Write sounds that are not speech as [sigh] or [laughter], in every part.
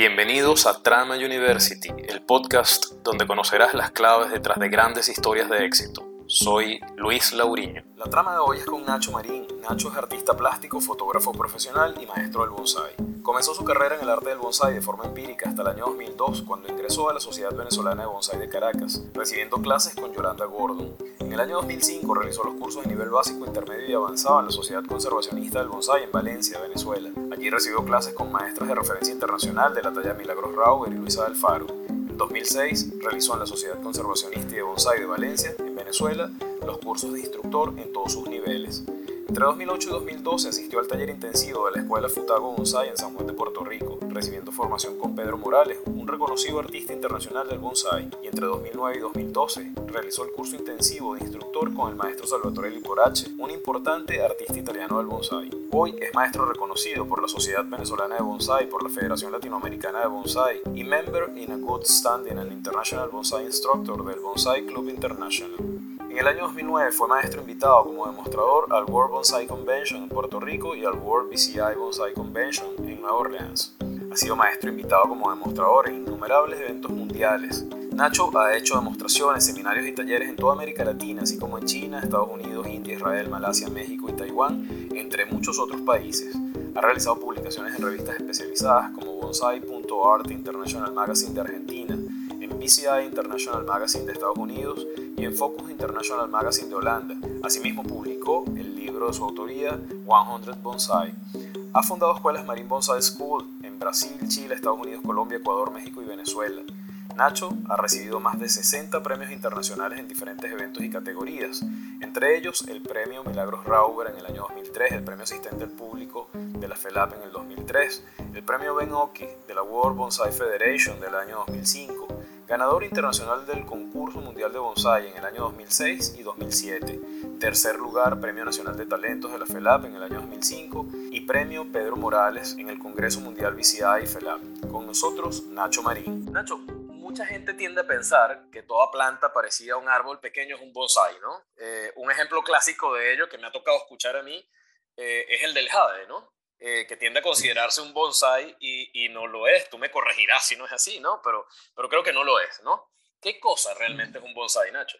Bienvenidos a Trama University, el podcast donde conocerás las claves detrás de grandes historias de éxito. Soy Luis Lauriño. La trama de hoy es con Nacho Marín. Nacho es artista plástico, fotógrafo profesional y maestro del bonsai. Comenzó su carrera en el arte del bonsai de forma empírica hasta el año 2002, cuando ingresó a la Sociedad Venezolana de Bonsai de Caracas, recibiendo clases con Yolanda Gordon. En el año 2005 realizó los cursos de nivel básico, intermedio y avanzado en la Sociedad Conservacionista del Bonsai en Valencia, Venezuela. Allí recibió clases con maestras de referencia internacional de la talla Milagros Rauber y Luisa Alfaro. En 2006 realizó en la Sociedad Conservacionista de Bonsai de Valencia, en Venezuela, los cursos de instructor en todos sus niveles. Entre 2008 y 2012 asistió al taller intensivo de la Escuela Futago Bonsai en San Juan de Puerto Rico, recibiendo formación con Pedro Morales, un reconocido artista internacional del bonsai, y entre 2009 y 2012 realizó el curso intensivo de instructor con el maestro Salvatore Liporace, un importante artista italiano del bonsai. Hoy es maestro reconocido por la Sociedad Venezolana de Bonsai, por la Federación Latinoamericana de Bonsai y member in a good standing and international bonsai instructor del Bonsai Club International. En el año 2009 fue maestro invitado como demostrador al World Bonsai Convention en Puerto Rico y al World BCI Bonsai Convention en Nueva Orleans. Ha sido maestro invitado como demostrador en innumerables eventos mundiales. Nacho ha hecho demostraciones, seminarios y talleres en toda América Latina, así como en China, Estados Unidos, India, Israel, Malasia, México y Taiwán, entre muchos otros países. Ha realizado publicaciones en revistas especializadas como Bonsai.art International Magazine de Argentina, en BCI International Magazine de Estados Unidos y en Focus International Magazine de Holanda. Asimismo publicó el libro de su autoría 100 Bonsai. Ha fundado escuelas Marine Bonsai School en Brasil, Chile, Estados Unidos, Colombia, Ecuador, México y Venezuela. Nacho ha recibido más de 60 premios internacionales en diferentes eventos y categorías, entre ellos el premio Milagros Rauber en el año 2003, el premio Asistente al Público de la FELAP en el 2003, el premio Ben Oki de la World Bonsai Federation del año 2005, ganador internacional del concurso mundial de bonsai en el año 2006 y 2007, tercer lugar Premio Nacional de Talentos de la FELAP en el año 2005 y Premio Pedro Morales en el Congreso Mundial BCI y FELAP. Con nosotros, Nacho Marín. Nacho, mucha gente tiende a pensar que toda planta parecida a un árbol pequeño es un bonsai, ¿no? Eh, un ejemplo clásico de ello que me ha tocado escuchar a mí eh, es el del jade, ¿no? Eh, que tiende a considerarse un bonsai y, y, no lo es. Tú me corregirás si no es así, ¿no? Pero, pero creo que no lo es, ¿no? ¿Qué cosa realmente es un bonsai, Nacho?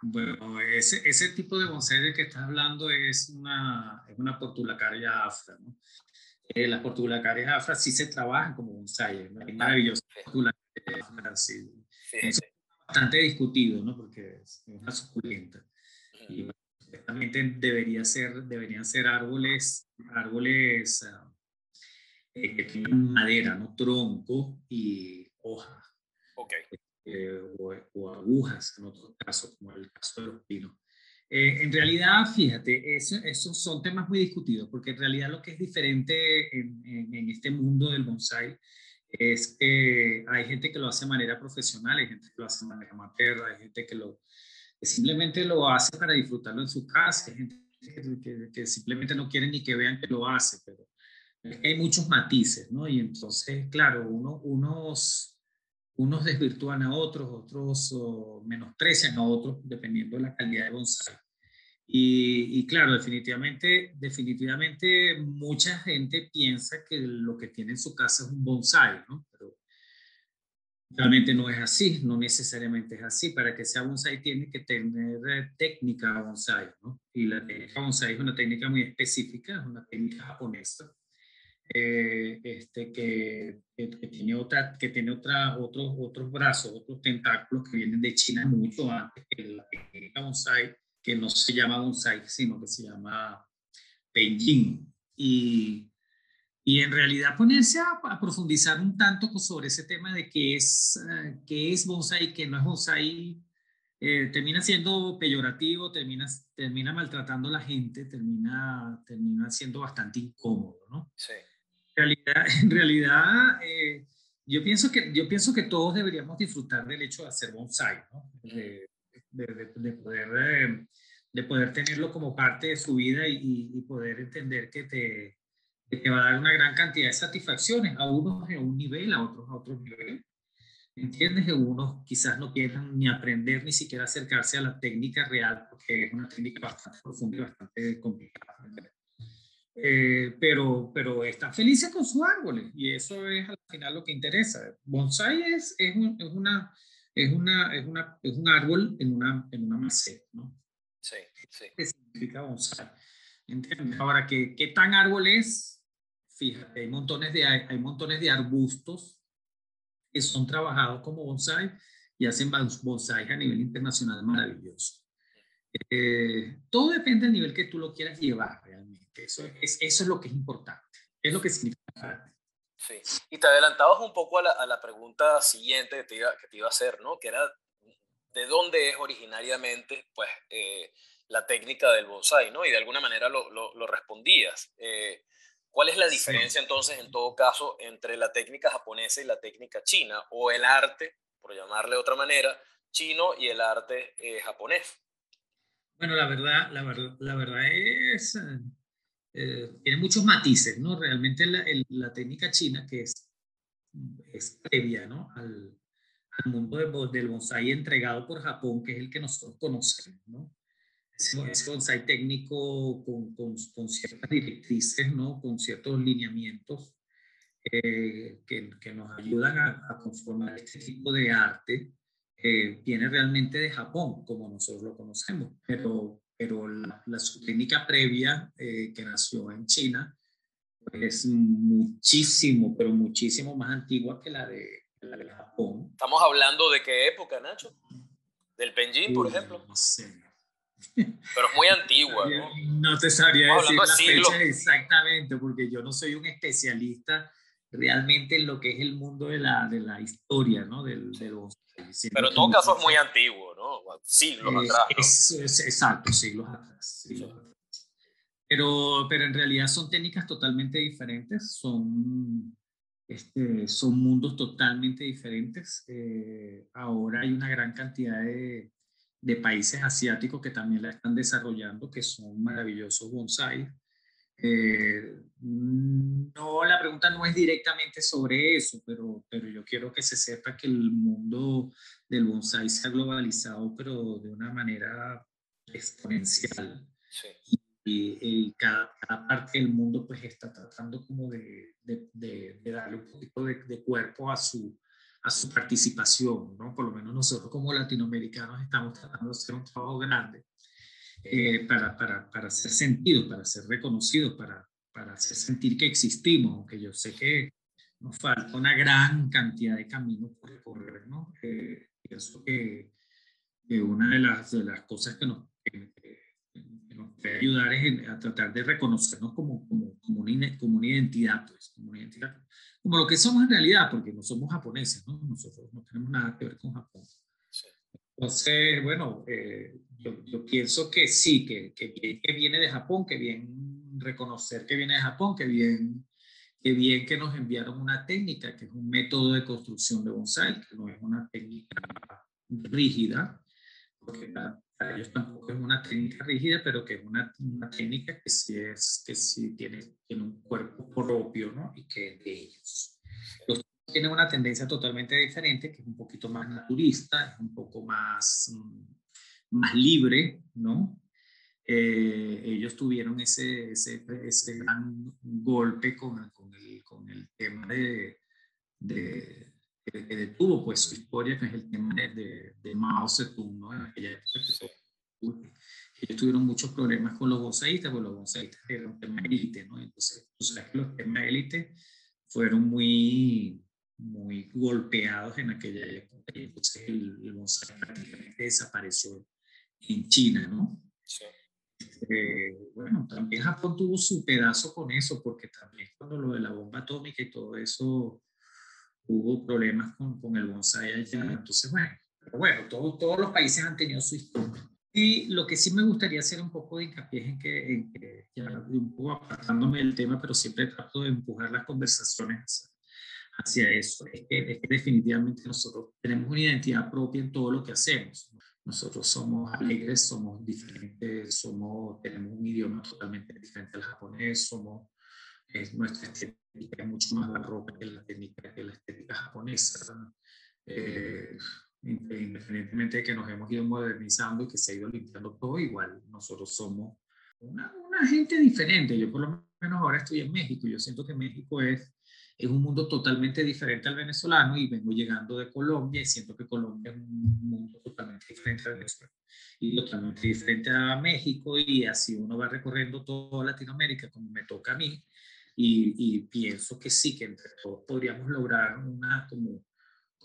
Bueno, ese, ese tipo de bonsai de que estás hablando es una, es una portulacaria afra, ¿no? Eh, las portulacarias afra sí se trabajan como bonsai, ¿no? es maravilloso. Afra, sí. Es bastante discutido, ¿no? Porque es una suculenta. Y Exactamente, debería ser, deberían ser árboles, árboles uh, eh, que tengan madera, ¿no? Tronco y hoja. Okay. Eh, o, o, agujas, en otro caso, como el caso de los pinos. Eh, en realidad, fíjate, esos eso son temas muy discutidos, porque en realidad lo que es diferente en, en, en este mundo del bonsai es que hay gente que lo hace de manera profesional, hay gente que lo hace de manera amateur, hay gente que lo, simplemente lo hace para disfrutarlo en su casa, que, simplemente no quiere ni que vean que lo hace, pero hay muchos matices, ¿no? Y entonces, claro, uno, unos, unos desvirtúan a otros, otros oh, menosprecian a otros, dependiendo de la calidad de bonsai. Y, y, claro, definitivamente, definitivamente mucha gente piensa que lo que tiene en su casa es un bonsai, ¿no? Realmente no es así, no necesariamente es así. Para que sea bonsai tiene que tener eh, técnica bonsai, ¿no? Y la técnica bonsai es una técnica muy específica, es una técnica japonesa, eh, este, que, que, que, tiene, otra, que tiene otra, otros, otros brazos, otros tentáculos que vienen de China mucho antes que la técnica bonsai, que no se llama bonsai, sino que se llama peijin. Y y en realidad ponerse a, a, profundizar un tanto sobre ese tema de qué es, uh, qué es bonsai, qué no es bonsai, eh, termina siendo peyorativo, termina, termina maltratando a la gente, termina, termina siendo bastante incómodo, ¿no? Sí. En realidad, [laughs] en realidad eh, yo, pienso que, yo pienso que todos deberíamos disfrutar del hecho de hacer bonsai, ¿no? De, de, de, de poder, eh, de poder tenerlo como parte de su vida y, y poder entender que te que te va a dar una gran cantidad de satisfacciones, a unos en un nivel, a otros a otro nivel. ¿Entiendes? Que unos quizás no quieran ni aprender ni siquiera acercarse a la técnica real, porque es una técnica bastante profunda y bastante complicada. eh, pero, pero están felices con sus árboles y eso es al final lo que interesa. Bonsai es, es, es una, es, una, es, una, es un árbol en una, en una maceta, ¿no? Sí, sí. ¿Qué significa bonsai? ¿Entiendes? Ahora, ¿qué, ¿qué tan árbol es? Fíjate, hay montones, de, hay montones de arbustos que son trabajados como bonsai y hacen bonsai a nivel internacional maravilloso. Eh, todo depende del nivel que tú lo quieras llevar realmente. Eso es, eso es lo que es importante. Es lo que significa. Sí. Y te adelantabas un poco a la, a la pregunta siguiente que te, iba, que te iba a hacer, ¿no? Que era, ¿de dónde es originariamente, pues, eh, la técnica del bonsai, ¿no? Y de alguna manera lo, lo, lo respondías. Eh, ¿Cuál es la diferencia entonces, en todo caso, entre la técnica japonesa y la técnica china? O el arte, por llamarle de otra manera, chino y el arte japonés. Bueno, la verdad, la verdad, la verdad es, eh, eh, tiene muchos matices, ¿no? Realmente la, la técnica china, que es, es previa, ¿no? Al, al mundo de, del bonsai entregado por Japón, que es el que nosotros conocemos, ¿no? Ese, bonsai técnico con, con, con, ciertas directrices, ¿no? Con ciertos lineamientos eh, que, que, nos ayudan a, a conformar este tipo de arte eh, viene realmente de Japón, como nosotros lo conocemos, pero, pero la, su técnica previa eh, que nació en China es muchísimo, pero muchísimo más antigua que la de, la de Japón. ¿Estamos hablando de qué época, Nacho? ¿Del Penjin, por ejemplo? No sé. Pero es muy antigua, ¿no? No te sabría decir la fecha exactamente, porque yo no soy un especialista realmente en lo que es el mundo de la, de la historia, ¿no? Del, de los pero en todo caso es muy antiguo, ¿no? Siglos atrás. Es, exacto, siglos atrás. Pero, pero en realidad son técnicas totalmente diferentes, son, este, son mundos totalmente diferentes. Eh, ahora hay una gran cantidad de, de, países asiáticos que también la están desarrollando, que son maravillosos bonsai. Eh, no, la pregunta no es directamente sobre eso, pero, pero yo quiero que se sepa que el mundo del bonsai se ha globalizado, pero de una manera exponencial. Y, cada, parte del mundo pues está tratando como de, de, darle un poquito de, cuerpo a su, a su participación, ¿no? Por lo menos nosotros como latinoamericanos estamos tratando de hacer un trabajo grande eh, para, para, para ser sentido, para ser reconocido, para, para hacer sentir que existimos, aunque yo sé que nos falta una gran cantidad de caminos por recorrer, ¿no? Eh, pienso que, que, una de las, de las cosas que nos, que, nos puede ayudar es a tratar de reconocernos como, como, como, una, como una identidad, pues, como una identidad, como lo que somos en realidad, porque no somos japoneses, ¿no? Nosotros no tenemos nada que ver con Japón. Entonces, bueno, eh, yo, yo, pienso que sí, que, que, que, viene de Japón, que bien reconocer que viene de Japón, que bien, que bien que nos enviaron una técnica, que es un método de construcción de bonsai, que no es una técnica rígida, porque para, ellos tampoco es una técnica rígida, pero que es una, una técnica que sí, es, que sí tiene, tiene un cuerpo propio, ¿no? Y que es de ellos. Los tienen una tendencia totalmente diferente, que es un poquito más naturista, es un poco más, mm, más libre, ¿no? Eh, ellos tuvieron ese, ese, ese, gran golpe con, con, el, con el tema de, de, que detuvo pues su historia, que es el tema de, de, Mao Zedong, ¿no? En aquella época ellos tuvieron muchos problemas con los bonsaístas, porque los bonsaístas eran un tema élite, ¿no? Entonces, tú sabes que los temas élite fueron muy, muy golpeados en aquella época. Y entonces el, el bonsai prácticamente desapareció en China, ¿no? Sí. Eh, bueno, también Japón tuvo su pedazo con eso, porque también cuando lo de la bomba atómica y todo eso, hubo problemas con, con el bonsai allá. Entonces, bueno, pero bueno, todos los países han tenido su historia. Y lo que sí me gustaría hacer un poco de hincapié en que, en que ya un poco apartándome del tema, pero siempre trato de empujar las conversaciones hacia eso, es que, definitivamente nosotros tenemos una identidad propia en todo lo que hacemos. Nosotros somos alegres, somos diferentes, somos, tenemos un idioma totalmente diferente al japonés, somos, es, nuestra estética es mucho más barroca que la, técnica, que la estética japonesa. Eh, independientemente de que nos hemos ido modernizando y que se ha ido limpiando todo, igual nosotros somos una, una gente diferente. Yo por lo menos ahora estoy en México. Yo siento que México es, es un mundo totalmente diferente al venezolano y vengo llegando de Colombia y siento que Colombia es un mundo totalmente diferente al Venezuela y totalmente diferente a México y así uno va recorriendo toda Latinoamérica como me toca a mí y, y pienso que sí, que entre todos podríamos lograr una como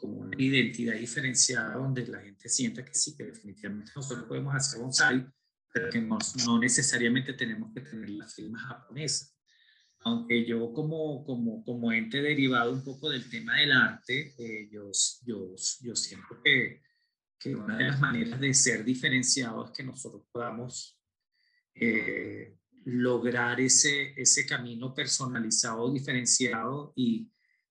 como una identidad diferenciada donde la gente sienta que sí, que definitivamente nosotros podemos hacer bonsai, pero que no, no necesariamente tenemos que tener la firma japonesa. Aunque yo como, como, como ente derivado un poco del tema del arte, eh, yo, yo, yo siento que, que una de las maneras de ser diferenciados es que nosotros podamos eh, lograr ese, ese camino personalizado, diferenciado y,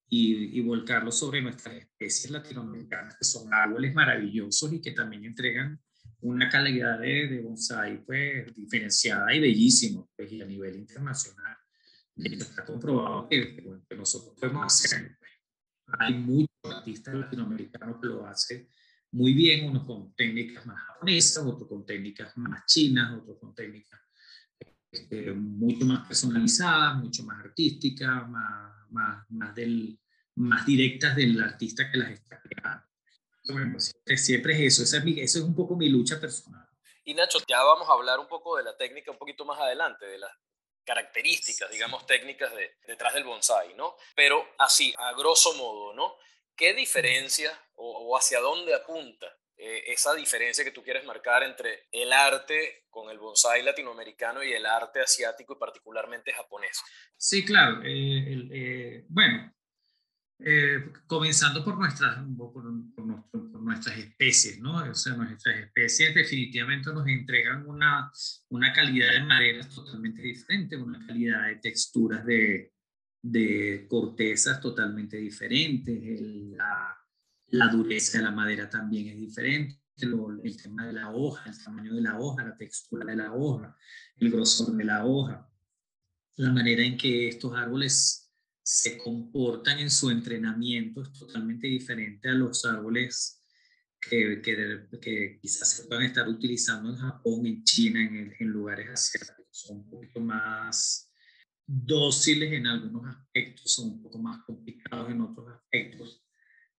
y, volcarlo sobre nuestras especies latinoamericanas, que son árboles maravillosos y que también entregan una calidad de, de bonsai pues, diferenciada y bellísimo pues, y a nivel internacional. Y está comprobado que, que, nosotros podemos hacer. Pues. Hay muchos artistas latinoamericanos que lo hacen muy bien, unos con técnicas más japonesas, otros con técnicas más chinas, otros con técnicas este, mucho más personalizadas, mucho más artísticas, más, más, más del, más directas del artista que las está creando. Bueno, siempre es eso, esa es, eso es un poco mi lucha personal. Y Nacho, ya vamos a hablar un poco de la técnica un poquito más adelante, de las características, digamos, técnicas de, detrás del bonsai, ¿no? Pero así, a grosso modo, ¿no? ¿Qué diferencia o, hacia dónde apunta eh, esa diferencia que tú quieres marcar entre el arte con el bonsai latinoamericano y el arte asiático y particularmente japonés? Sí, claro. Eh, eh, bueno, eh, comenzando por nuestras, por, nuestras especies, ¿no? O sea, nuestras especies definitivamente nos entregan una, una calidad de maderas totalmente diferente, una calidad de texturas de, de cortezas totalmente diferentes, la, la, dureza de la madera también es diferente, el tema de la hoja, el tamaño de la hoja, la textura de la hoja, el grosor de la hoja, la manera en que estos árboles se comportan en su entrenamiento es totalmente diferente a los árboles que, que, quizás se puedan estar utilizando en Japón, en China, en, en lugares asiáticos. Son un poquito más dóciles en algunos aspectos, son un poco más complicados en otros aspectos.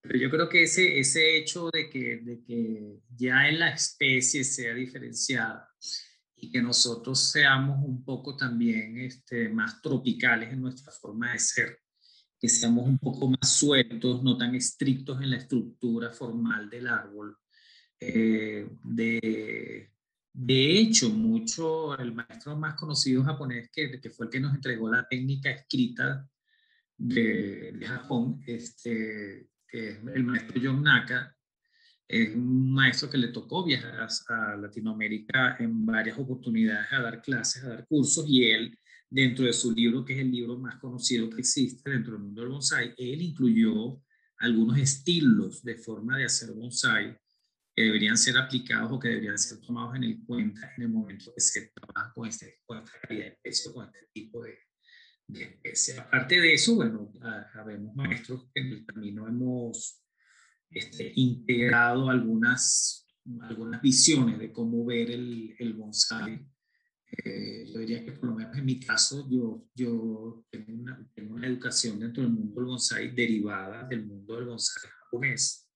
Pero yo creo que ese, ese hecho de que, de que ya en la especie sea diferenciada y que nosotros seamos un poco también este, más tropicales en nuestra forma de ser, que seamos un poco más sueltos, no tan estrictos en la estructura formal del árbol. Eh, de, de, hecho, mucho, el maestro más conocido japonés, que, que, fue el que nos entregó la técnica escrita de, de Japón, este, el maestro John Naka, es un maestro que le tocó viajar a, Latinoamérica en varias oportunidades a dar clases, a dar cursos, y él, dentro de su libro, que es el libro más conocido que existe dentro del mundo del bonsai, él incluyó algunos estilos de forma de hacer bonsai que deberían ser aplicados o que deberían ser tomados en el cuenta en el momento que se trabaja este, con este tipo de, de especie. Aparte de eso, bueno, sabemos maestros que en el camino hemos este, integrado algunas, algunas visiones de cómo ver el, el bonsai. Eh, yo diría que por lo menos en mi caso yo, yo tengo, una, tengo una educación dentro del mundo del bonsai derivada del mundo del bonsai japonés.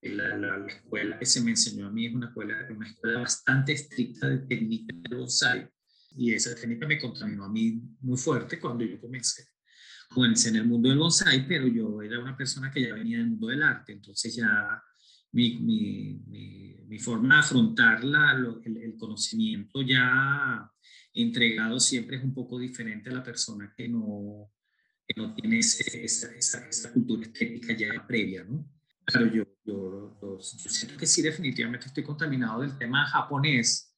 La, la, escuela que se me enseñó a mí es una escuela, una escuela bastante estricta de técnica de bonsai y esa técnica me contaminó a mí muy fuerte cuando yo comencé comencé en el mundo del bonsai, pero yo era una persona que ya venía del mundo del arte, entonces ya mi, mi, mi, forma de afrontar la, el, el, conocimiento ya entregado siempre es un poco diferente a la persona que no, que no tiene esa, esa, esa, cultura estética ya previa, ¿no? Pero yo, yo, yo, yo siento que sí, definitivamente estoy contaminado del tema japonés,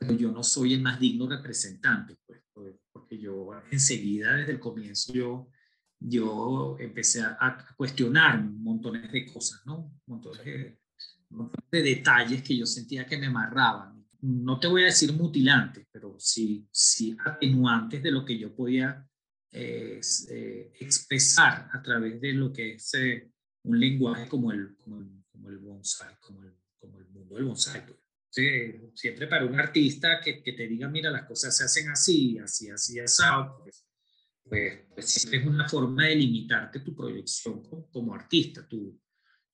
pero yo no soy el más digno representante, pues porque yo enseguida, desde el comienzo, yo, yo empecé a, cuestionar montones de cosas, ¿no? Montones de, de, detalles que yo sentía que me amarraban. No te voy a decir mutilantes, pero sí, sí atenuantes de lo que yo podía eh, eh, expresar a través de lo que es eh, un lenguaje como el, como el, como el bonsai, como el, como el mundo del bonsai. Pues. Siempre para un artista que, que, te diga, mira, las cosas se hacen así, así, así, asado, pues, pues, pues, siempre es una forma de limitarte tu proyección como, como artista, tu,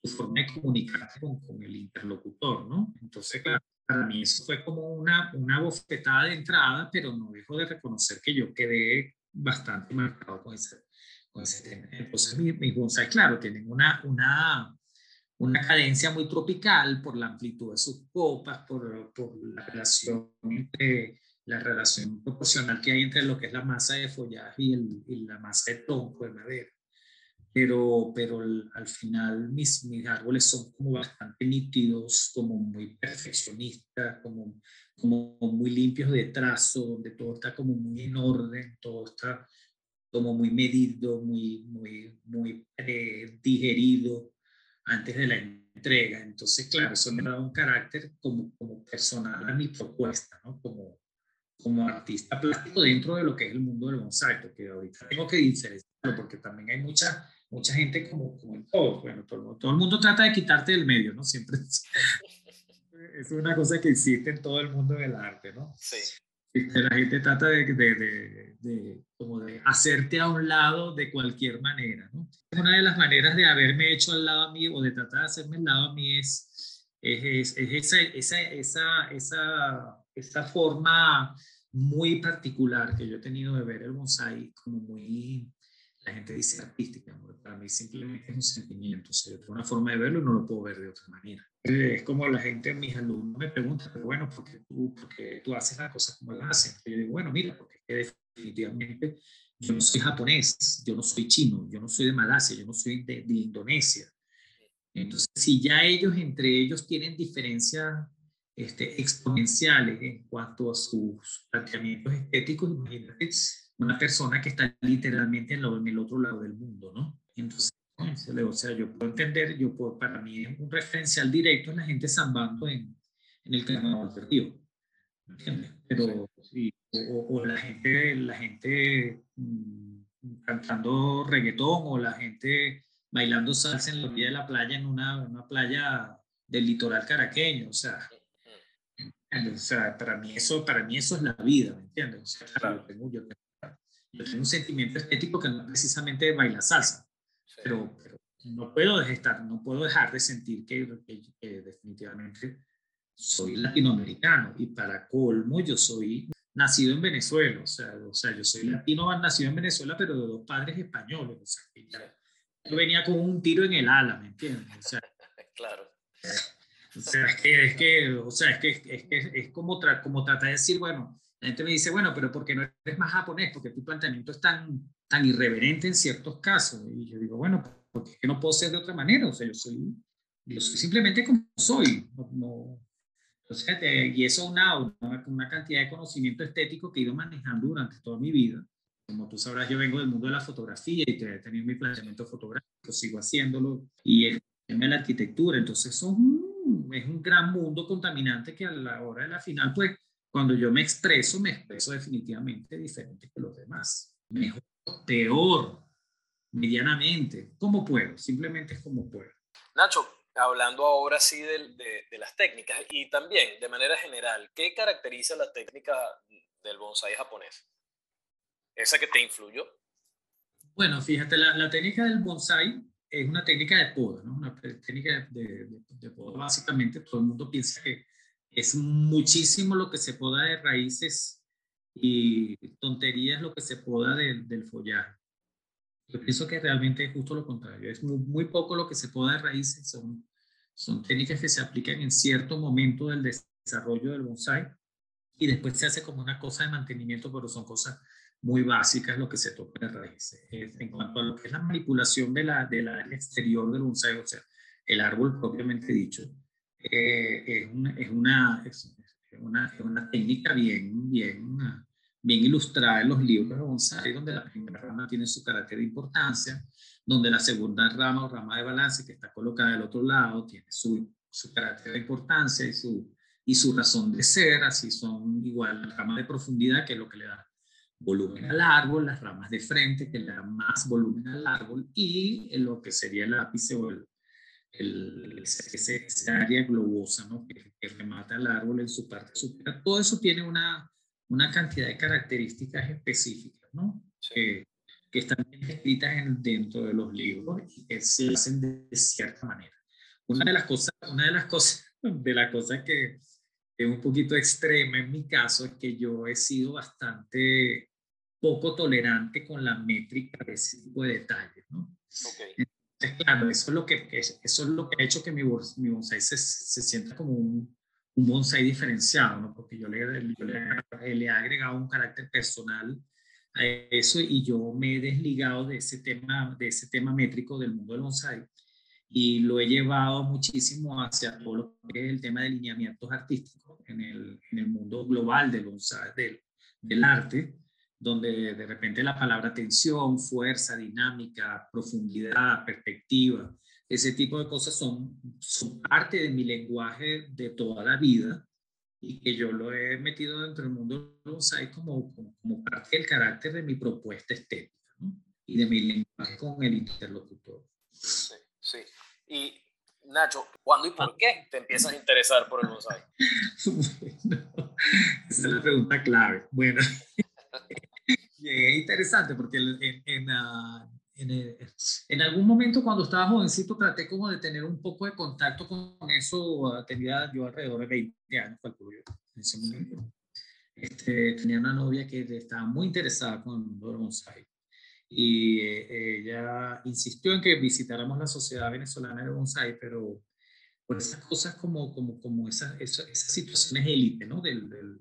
tu, forma de comunicarte con, con, el interlocutor, ¿no? Entonces, claro, para mí eso fue como una, una bofetada de entrada, pero no dejo de reconocer que yo quedé bastante marcado con ese, con ese tema. Entonces, mis, mis bonsai, claro, tienen una, una, una cadencia muy tropical por la amplitud de sus copas, por, por la relación entre la relación proporcional que hay entre lo que es la masa de follaje y, el, y la masa de tronco de madera. Pero, pero al final mis, mis árboles son como bastante nítidos, como muy perfeccionistas, como, como muy limpios de trazo, donde todo está como muy en orden, todo está como muy medido, muy, muy, muy digerido antes de la entrega. Entonces, claro, eso me da un carácter como, como personal a mi propuesta, ¿no? Como, como artista plástico dentro de lo que es el mundo del bonsai, porque ahorita tengo que diferenciarlo, porque también hay mucha, mucha gente como, como en todo, bueno, todo, todo, el mundo trata de quitarte del medio, ¿no? Siempre es, [laughs] es, una cosa que existe en todo el mundo del arte, ¿no? Sí. La gente trata de, de, de, como de hacerte a un lado de cualquier manera, ¿no? Una de las maneras de haberme hecho al lado a mí o de tratar de hacerme al lado a mí es, es, es esa, esa, esa, esa esta forma muy particular que yo he tenido de ver el bonsai como muy, la gente dice artística, para mí simplemente es un sentimiento, o sea, una forma de verlo y no lo puedo ver de otra manera. Es como la gente, mis alumnos me preguntan, pero bueno, ¿por qué tú, porque tú haces las cosas como las haces? yo digo, bueno, mira, porque definitivamente yo no soy japonés, yo no soy chino, yo no soy de Malasia, yo no soy de, de Indonesia. Entonces, si ya ellos entre ellos tienen diferencia este, exponenciales en cuanto a sus planteamientos estéticos. Imagínate una persona que está literalmente en, en el otro lado del mundo, ¿no? Entonces, o sea, yo puedo entender, yo puedo, para mí es un referencial directo en la gente zambando en, en el carnaval del río, ¿entiendes? Pero, sí, o, o, la gente, la gente mmm, cantando reggaetón o la gente bailando salsa en la orilla de la playa, en una, una playa del litoral caraqueño, o sea, o sea, para mí eso, para mí eso es la vida, ¿me entiendes? O sea, claro. yo, tengo, yo, tengo, yo, tengo, un sentimiento estético que no es precisamente baila salsa, sí. pero, pero, no puedo dejar, no puedo dejar de sentir que, que, que, definitivamente soy latinoamericano y para colmo yo soy nacido en Venezuela, o sea, o sea yo soy latino nacido en Venezuela, pero de dos padres españoles, o sea, que ya, yo venía con un tiro en el ala, ¿me entiendes? O sea, [laughs] claro. O sea, es que, es que, o sea, es que, es, que, es como, tra como tratar de decir, bueno, la gente me dice, bueno, pero ¿por qué no eres más japonés? Porque tu planteamiento es tan, tan irreverente en ciertos casos. Y yo digo, bueno, porque es que no puedo ser de otra manera. O sea, yo soy, yo soy simplemente como soy. No, no, entonces, y eso una, una cantidad de conocimiento estético que he ido manejando durante toda mi vida. Como tú sabrás, yo vengo del mundo de la fotografía y he tenido mi planteamiento fotográfico, sigo haciéndolo. Y el tema de la arquitectura. Entonces, son es un gran mundo contaminante que a la hora de la final, pues cuando yo me expreso, me expreso definitivamente diferente que los demás. Mejor, peor, medianamente, como puedo, simplemente es como puedo. Nacho, hablando ahora sí de, de, de, las técnicas y también de manera general, ¿qué caracteriza la técnica del bonsai japonés? ¿Esa que te influyó? Bueno, fíjate, la, la técnica del bonsai es una técnica de poda, ¿no? Una técnica de, de, de, poda. Básicamente, todo el mundo piensa que es muchísimo lo que se poda de raíces y tonterías lo que se poda de, del follaje. Yo pienso que realmente es justo lo contrario. Es muy, poco lo que se poda de raíces. Son, son técnicas que se aplican en cierto momento del desarrollo del bonsai y después se hace como una cosa de mantenimiento, pero son cosas muy básicas lo que se toca en raíces. En cuanto a lo que es la manipulación de la, de del exterior del bonsai, o sea, el árbol propiamente dicho, eh, es, una, es, una, es, una, es una técnica bien, bien, bien ilustrada en los libros de bonsai, donde la primera rama tiene su carácter de importancia, donde la segunda rama o rama de balance que está colocada del otro lado tiene su, su carácter de importancia y su, y su razón de ser, así son igual la rama de profundidad, que es lo que le da volumen al árbol, las ramas de frente que le dan más volumen al árbol y lo que sería el ápice o el, el, ese, área globosa, ¿no? Que, remata el árbol en su parte superior. Todo eso tiene una, una cantidad de características específicas, ¿no? Que, que están escritas en, dentro de los libros y que se hacen de, cierta manera. Una de las cosas, una de las cosas, [laughs] de las cosas que es un poquito extrema en mi caso es que yo he sido bastante poco tolerante con la métrica de ese tipo de detalles, ¿no? Okay claro, eso es lo que, eso es lo que ha hecho que mi, mi bonsai se, se sienta como un, un bonsai diferenciado, ¿no? Porque yo le, yo le, le, he agregado un carácter personal a eso y yo me he desligado de ese tema, de ese tema métrico del mundo del bonsai y lo he llevado muchísimo hacia todo lo que es el tema de lineamientos artísticos en el, en el mundo global del bonsai, del, del arte donde de repente la palabra tensión, fuerza, dinámica, profundidad, perspectiva, ese tipo de cosas son, son parte de mi lenguaje de toda la vida y que yo lo he metido dentro del mundo bonsai como, como, parte del carácter de mi propuesta estética y de mi lenguaje con el interlocutor. Sí, sí. Y Nacho, ¿cuándo y por qué te empiezas a interesar por el bonsai? [laughs] bueno, esa es la pregunta clave. Bueno, [laughs] es interesante porque en, en, ah, en, en, algún momento cuando estaba jovencito traté como de tener un poco de contacto con eso. Ah, tenía yo alrededor de 20 años, calculo yo, en ese momento. Este, tenía una novia que estaba muy interesada con el mundo del bonsai. Y eh, ella insistió en que visitáramos la Sociedad Venezolana de Bonsai, pero por esas cosas como, como, como esas, esas, situaciones élite, ¿no? Del, del,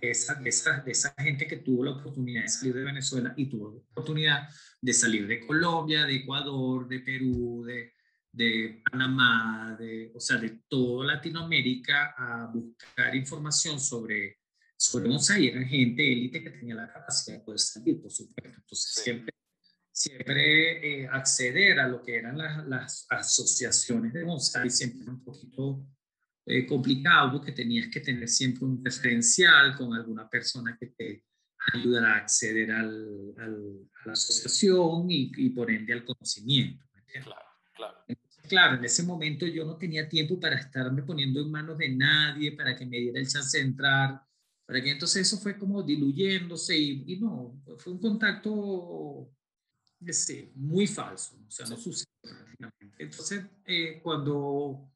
de esa, de, esa, de esa gente que tuvo la oportunidad de salir de Venezuela y tuvo la oportunidad de salir de Colombia, de Ecuador, de Perú, de, de Panamá, de, o sea, de toda Latinoamérica a buscar información sobre, sobre bonsai. Era gente élite que tenía la capacidad de poder salir, por supuesto. Entonces, siempre, siempre eh, acceder a lo que eran las, las asociaciones de bonsai siempre era un poquito eh, complicado porque tenías que tener siempre un referencial con alguna persona que te ayudara a acceder al, a la asociación y, y, por ende al conocimiento. Claro, claro. claro, en ese momento yo no tenía tiempo para estarme poniendo en manos de nadie, para que me diera el chance de entrar, para que entonces eso fue como diluyéndose y, y no, fue un contacto ese, muy falso, o sea, no sucedió prácticamente. Entonces, eh, cuando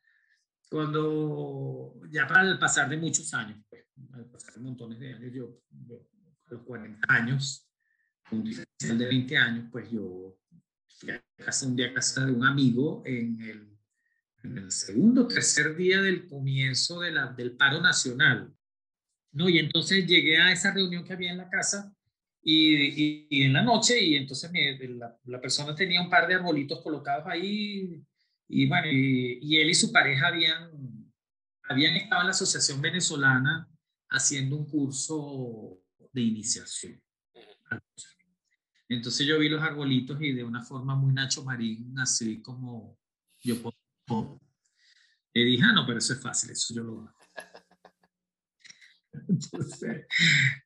cuando ya para el pasar de muchos años, pues, al pasar de montones de años, yo, a los 40 años, un diferencial de 20 años, pues yo fui a casa, un día a casa de un amigo en el, en el segundo tercer día del comienzo de la, del paro nacional. ¿no? Y entonces llegué a esa reunión que había en la casa y, y, en la noche, y entonces la, la, persona tenía un par de arbolitos colocados ahí y bueno, y, él y su pareja habían, habían estado en la Asociación Venezolana haciendo un curso de iniciación. Entonces yo vi los arbolitos y de una forma muy Nacho Marín, así como yo puedo. Le dije, ah, no, pero eso es fácil, eso yo lo hago. Entonces,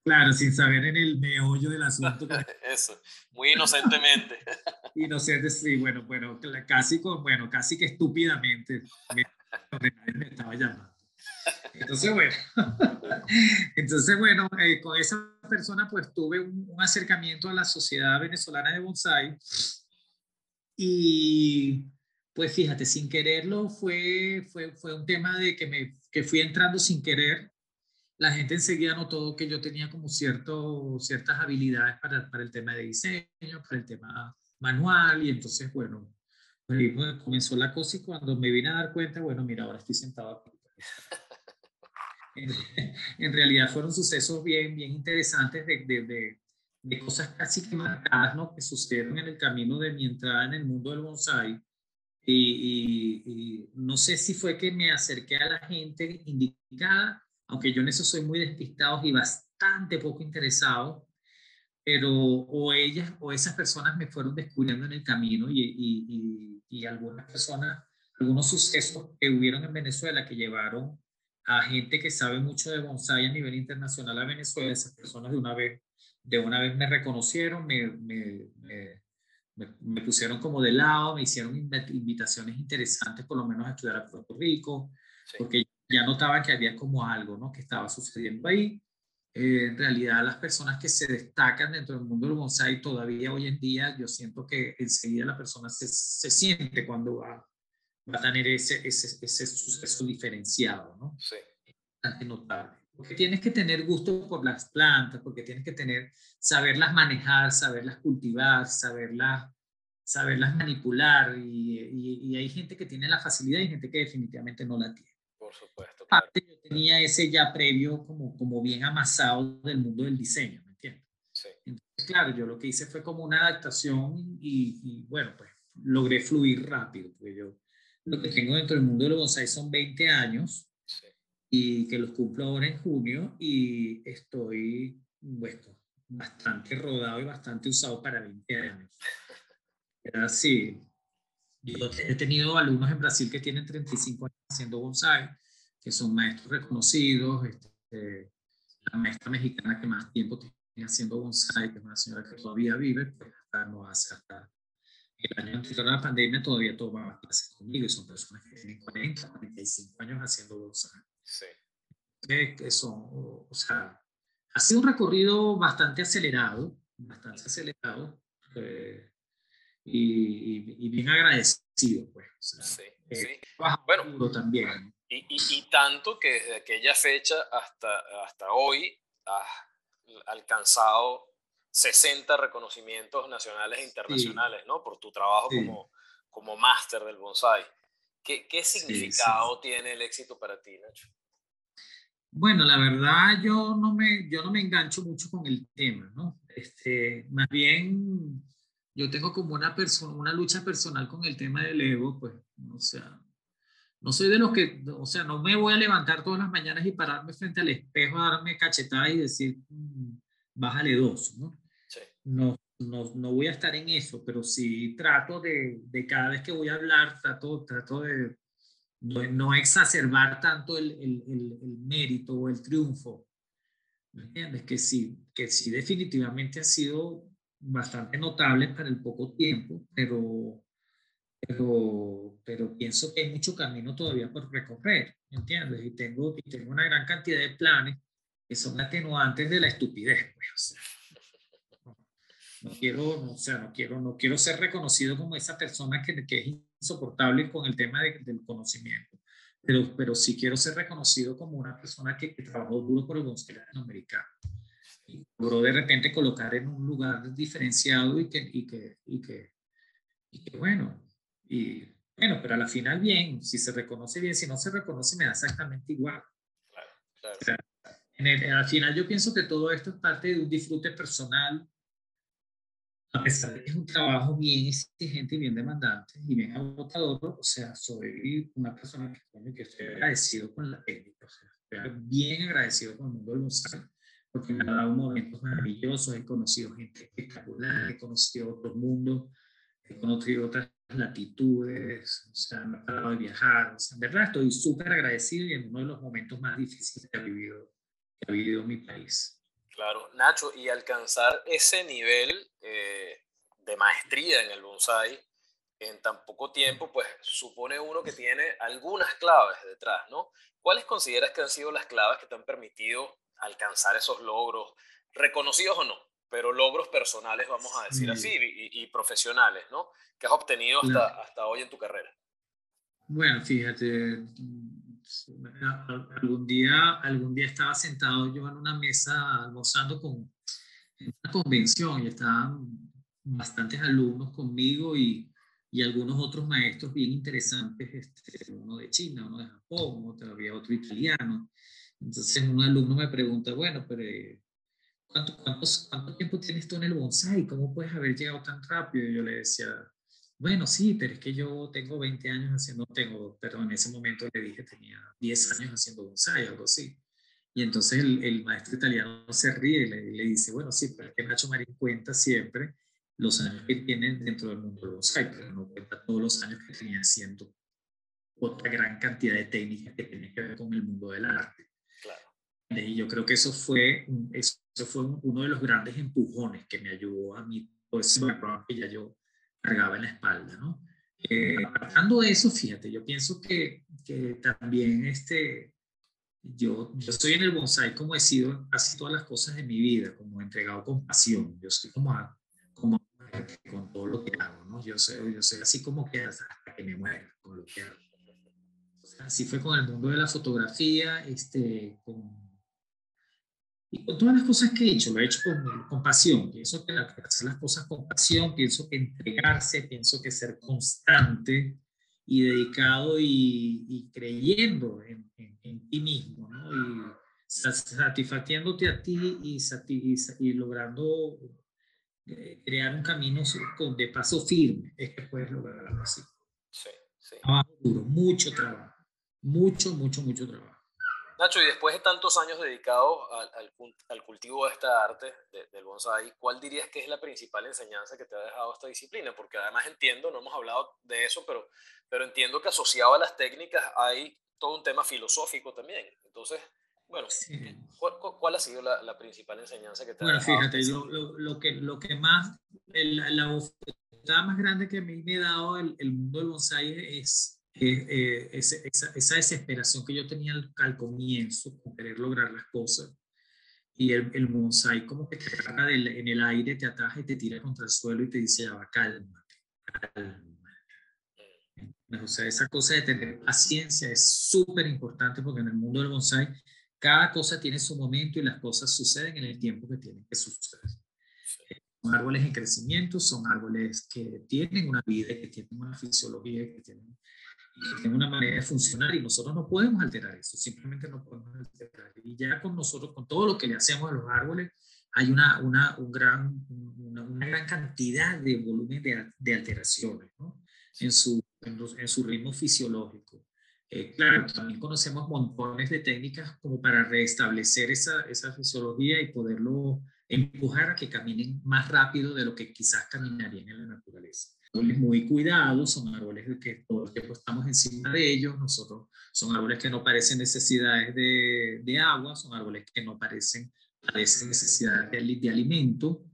claro, sin saber en el meollo del asunto. [laughs] Eso, muy inocentemente. [laughs] Inocente, sí, bueno, bueno, casi, bueno, casi que estúpidamente me, me estaba llamando. Entonces, bueno, [laughs] entonces, bueno, eh, con esa persona pues tuve un, un, acercamiento a la Sociedad Venezolana de Bonsai y pues fíjate, sin quererlo fue, fue, fue un tema de que, me, que fui entrando sin querer la gente enseguida notó que yo tenía como cierto, ciertas habilidades para, para el tema de diseño, para el tema manual, y entonces, bueno, pues, comenzó la cosa y cuando me vine a dar cuenta, bueno, mira, ahora estoy sentado. [laughs] En, en realidad fueron sucesos bien, bien interesantes de, de, de, cosas casi que marcadas, ¿no? Que sucedieron en el camino de mi entrada en el mundo del bonsai. Y, y no sé si fue que me acerqué a la gente indicada aunque yo en eso soy muy despistado y bastante poco interesado, pero o ellas o esas personas me fueron descubriendo en el camino y, y, y, algunas personas, algunos sucesos que hubieron en Venezuela que llevaron a gente que sabe mucho de bonsai a nivel internacional a Venezuela, esas personas de una vez, de una vez me reconocieron, me, me, me, pusieron como de lado, me hicieron invitaciones interesantes, por lo menos a estudiar a Puerto Rico, porque ya notaba que había como algo, ¿no? Que estaba sucediendo ahí. Eh, en realidad, las personas que se destacan dentro del mundo del bonsai todavía hoy en día, yo siento que enseguida la persona se, se siente cuando va, va, a tener ese, ese, ese suceso diferenciado, ¿no? Sí. Bastante notable. Porque tienes que tener gusto por las plantas, porque tienes que tener, saberlas manejar, saberlas cultivar, saberlas, saberlas manipular. Y, y, hay gente que tiene la facilidad y gente que definitivamente no la tiene. Por supuesto. Aparte, yo tenía ese ya previo como, como bien amasado del mundo del diseño, ¿me entiendes? Sí. Entonces, claro, yo lo que hice fue como una adaptación y, y bueno, pues logré fluir rápido, porque yo lo que tengo dentro del mundo del bonsai son 20 años y que los cumplo ahora en junio y estoy bueno, bastante rodado y bastante usado para 20 años. así. Yo he tenido alumnos en Brasil que tienen 35 años haciendo bonsai, que son maestros reconocidos. Este, la maestra mexicana que más tiempo tiene haciendo bonsai, que es una señora que todavía vive, pues hasta no hace hasta el año anterior a la pandemia todavía tomaba clases conmigo y son personas que tienen 40, 45 años haciendo bonsai. Sí. Eso, o sea, ha sido un recorrido bastante acelerado, bastante acelerado eh, y, y, bien agradecido, pues. sí, eh, sí. Bueno, también. Y, y, y, tanto que desde aquella fecha hasta, hasta hoy has alcanzado 60 reconocimientos nacionales e internacionales, ¿no? Por tu trabajo como, como máster del bonsai. ¿Qué, qué significado tiene el éxito para ti, Nacho? Bueno, la verdad yo no me, yo no me engancho mucho con el tema, ¿no? Este, más bien yo tengo como una, persona, una lucha personal con el tema del ego, pues, o sea, no soy de los que, o sea, no me voy a levantar todas las mañanas y pararme frente al espejo, a darme cachetadas y decir, mm, bájale dos, ¿no? Sí. No, no, no, voy a estar en eso, pero sí trato de, de cada vez que voy a hablar, trato, trato de no, exacerbar tanto el, el, el, mérito o el triunfo. ¿Me entiendes? Que sí, que sí definitivamente ha sido bastante notable para el poco tiempo, pero, pero, pero pienso que hay mucho camino todavía por recorrer, ¿me entiendes? Y tengo, y tengo una gran cantidad de planes que son atenuantes de la estupidez. Pues, no quiero, o sea, no quiero, no quiero ser reconocido como esa persona que, que es insoportable con el tema del conocimiento, pero, pero sí quiero ser reconocido como una persona que, trabajó duro por el bosque latinoamericano y logró de repente colocar en un lugar diferenciado y que, y que, y que, y que bueno, y bueno, pero a la final bien, si se reconoce bien, si no se reconoce me da exactamente igual. Claro, claro. en el, al final yo pienso que todo esto es parte de un disfrute personal a pesar de que es un trabajo bien exigente y bien demandante y bien agotador, o sea, soy una persona que, que estoy agradecido con la técnica, o sea, estoy bien agradecido con el mundo del bonsai, porque me ha dado momentos maravillosos, he conocido gente espectacular, he conocido otros mundos, he conocido otras latitudes, o sea, me ha parado de viajar, o sea, en verdad estoy súper agradecido y en uno de los momentos más difíciles que ha vivido, que ha vivido mi país. Claro, Nacho, y alcanzar ese nivel eh, de maestría en el bonsai en tan poco tiempo, pues supone uno que tiene algunas claves detrás, ¿no? ¿Cuáles consideras que han sido las claves que te han permitido alcanzar esos logros, reconocidos o no, pero logros personales, vamos a decir así, y, profesionales, ¿no? Que has obtenido hasta, hasta hoy en tu carrera. Bueno, fíjate, algún día, algún día estaba sentado yo en una mesa almorzando con una convención y estaban bastantes alumnos conmigo y, y algunos otros maestros bien interesantes, este, uno de China, uno de Japón, otro, había otro italiano. Entonces un alumno me pregunta, bueno, pero ¿cuánto, ¿cuánto tiempo tienes tú en el bonsai? ¿Cómo puedes haber llegado tan rápido? Y yo le decía, bueno, sí, pero es que yo tengo 20 años haciendo, tengo, pero en ese momento le dije tenía 10 años haciendo bonsai, algo así. Y entonces el, maestro italiano se ríe y le, dice, bueno, sí, pero es que Nacho Marín cuenta siempre los años que tiene dentro del mundo del bonsai, pero no cuenta todos los años que tenía haciendo otra gran cantidad de técnicas que tienen que ver con el mundo del arte. Y yo creo que eso fue, eso fue uno de los grandes empujones que me ayudó a mí, todo ese background que ya yo cargaba en la espalda, ¿no? Eh, apartando eso, fíjate, yo pienso que, que también este, yo, yo estoy en el bonsai como he sido casi todas las cosas de mi vida, como entregado con pasión. Yo soy como, como con todo lo que hago, ¿no? Yo soy, yo soy así como que hasta que me muera con lo que hago. así fue con el mundo de la fotografía, este, con, y con todas las cosas que he hecho, lo he hecho con, con pasión. Pienso que hacer las cosas con pasión, pienso que entregarse, pienso que ser constante, y dedicado y, creyendo en, en, ti mismo, ¿no? Y satisfaciéndote a ti y, y, logrando eh, crear un camino de paso firme, es que puedes lograr algo así. Sí, sí. Trabajo duro, mucho trabajo, mucho, mucho, mucho trabajo. Nacho, y después de tantos años dedicados al, al, cultivo de esta arte del bonsai, ¿cuál dirías que es la principal enseñanza que te ha dejado esta disciplina? Porque además entiendo, no hemos hablado de eso, pero, pero entiendo que asociado a las técnicas hay todo un tema filosófico también. Entonces, bueno, ¿cuál, ha sido la, la, principal enseñanza que te ha dejado? Bueno, fíjate, lo, lo, que, lo que más, la, la más grande que a mí me ha dado el, el mundo del bonsai es eh, esa, esa, desesperación que yo tenía al, comienzo con querer lograr las cosas. Y el, el bonsai como que te agarra en el aire, te ataja y te tira contra el suelo y te dice, ya va, cálmate, cálmate. O sea, esa cosa de tener paciencia es súper importante porque en el mundo del bonsai cada cosa tiene su momento y las cosas suceden en el tiempo que tienen que suceder. Son árboles en crecimiento, son árboles que tienen una vida, que tienen una fisiología, que tienen tiene una manera de funcionar y nosotros no podemos alterar eso, simplemente no podemos alterar. Y ya con nosotros, con todo lo que le hacemos a los árboles, hay una, una, un gran, una, una gran cantidad de volumen de, de alteraciones ¿no? en, su, en, su ritmo fisiológico. Eh, claro, también conocemos montones de técnicas como para restablecer esa, esa fisiología y poderlo empujar a que caminen más rápido de lo que quizás caminarían en la naturaleza árboles muy cuidados, son árboles que todo el tiempo estamos encima de ellos, nosotros son árboles que no parecen necesidades de, de agua, son árboles que no parecen, parecen necesidades de, de alimento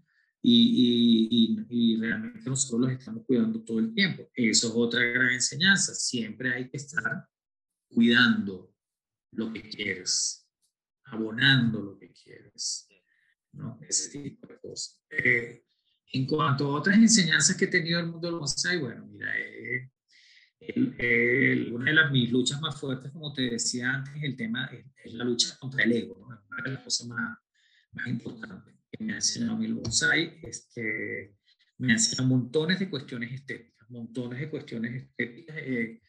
y, y, y, realmente nosotros los estamos cuidando todo el tiempo. Eso es otra gran enseñanza, siempre hay que estar cuidando lo que quieres, abonando lo que quieres, ¿no? ese tipo de cosas. Eh, en cuanto a otras enseñanzas que he tenido en el mundo del bonsai, bueno, mira, eh, una de las, mis luchas más fuertes, como te decía antes, el tema es, la lucha contra el ego, ¿no? una de las cosas más, más importantes que me ha enseñado el bonsai, es que me ha enseñado montones de cuestiones estéticas, montones de cuestiones estéticas. Eh,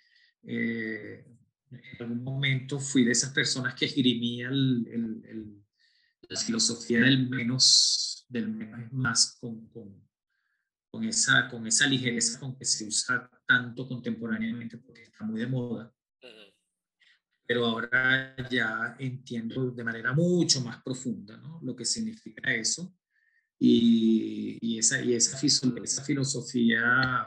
eh, en algún momento fui de esas personas que esgrimía el, el, la filosofía del menos del menos más con, con, con, esa, con esa ligereza con que se usa tanto contemporáneamente porque está muy de moda. Pero ahora ya entiendo de manera mucho más profunda ¿no? lo que significa eso y, y esa, y esa, esa filosofía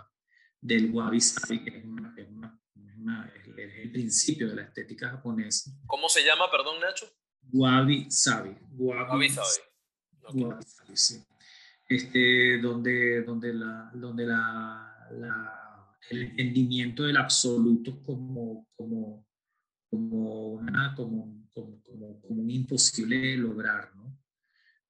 del wabi sabi, que es, una, es, una, es, el principio de la estética japonesa. ¿Cómo se llama, perdón, Nacho? Wabi sabi. Wabi, sabi este, donde, donde, la, donde la, la, el entendimiento del absoluto como, como, como, una, como, como, como, un imposible lograr, ¿no?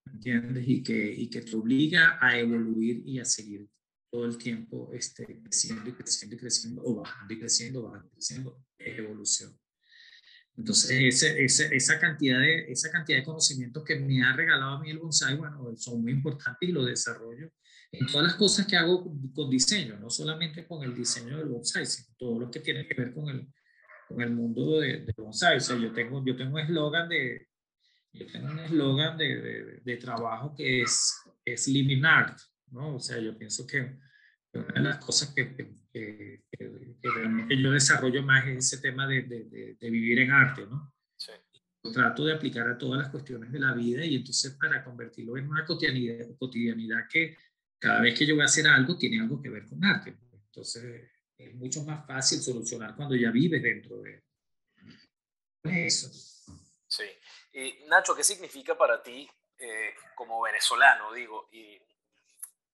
¿Entiendes? Y que, y que te obliga a evoluir y a seguir todo el tiempo este, creciendo y creciendo y creciendo, o bajando y creciendo, bajando y creciendo, evolución. Entonces, ese, ese, esa, cantidad de, esa cantidad de conocimientos que me ha regalado a mí el bonsai, bueno, son muy importantes y lo desarrollo en todas las cosas que hago con diseño, no solamente con el diseño del bonsai, sino todo lo que tiene que ver con el, con el mundo del de bonsai. O sea, yo tengo, yo tengo un eslogan de, yo tengo un eslogan de, de, de, trabajo que es, es living art, ¿no? O sea, yo pienso que una de las cosas que, que, realmente yo desarrollo más es ese tema de, de, de vivir en arte, ¿no? Sí. trato de aplicar a todas las cuestiones de la vida y entonces para convertirlo en una cotidianidad, cotidianidad que cada vez que yo voy a hacer algo tiene algo que ver con arte. Entonces es mucho más fácil solucionar cuando ya vives dentro de eso. Sí. Y Nacho, ¿qué significa para ti eh, como venezolano, digo, y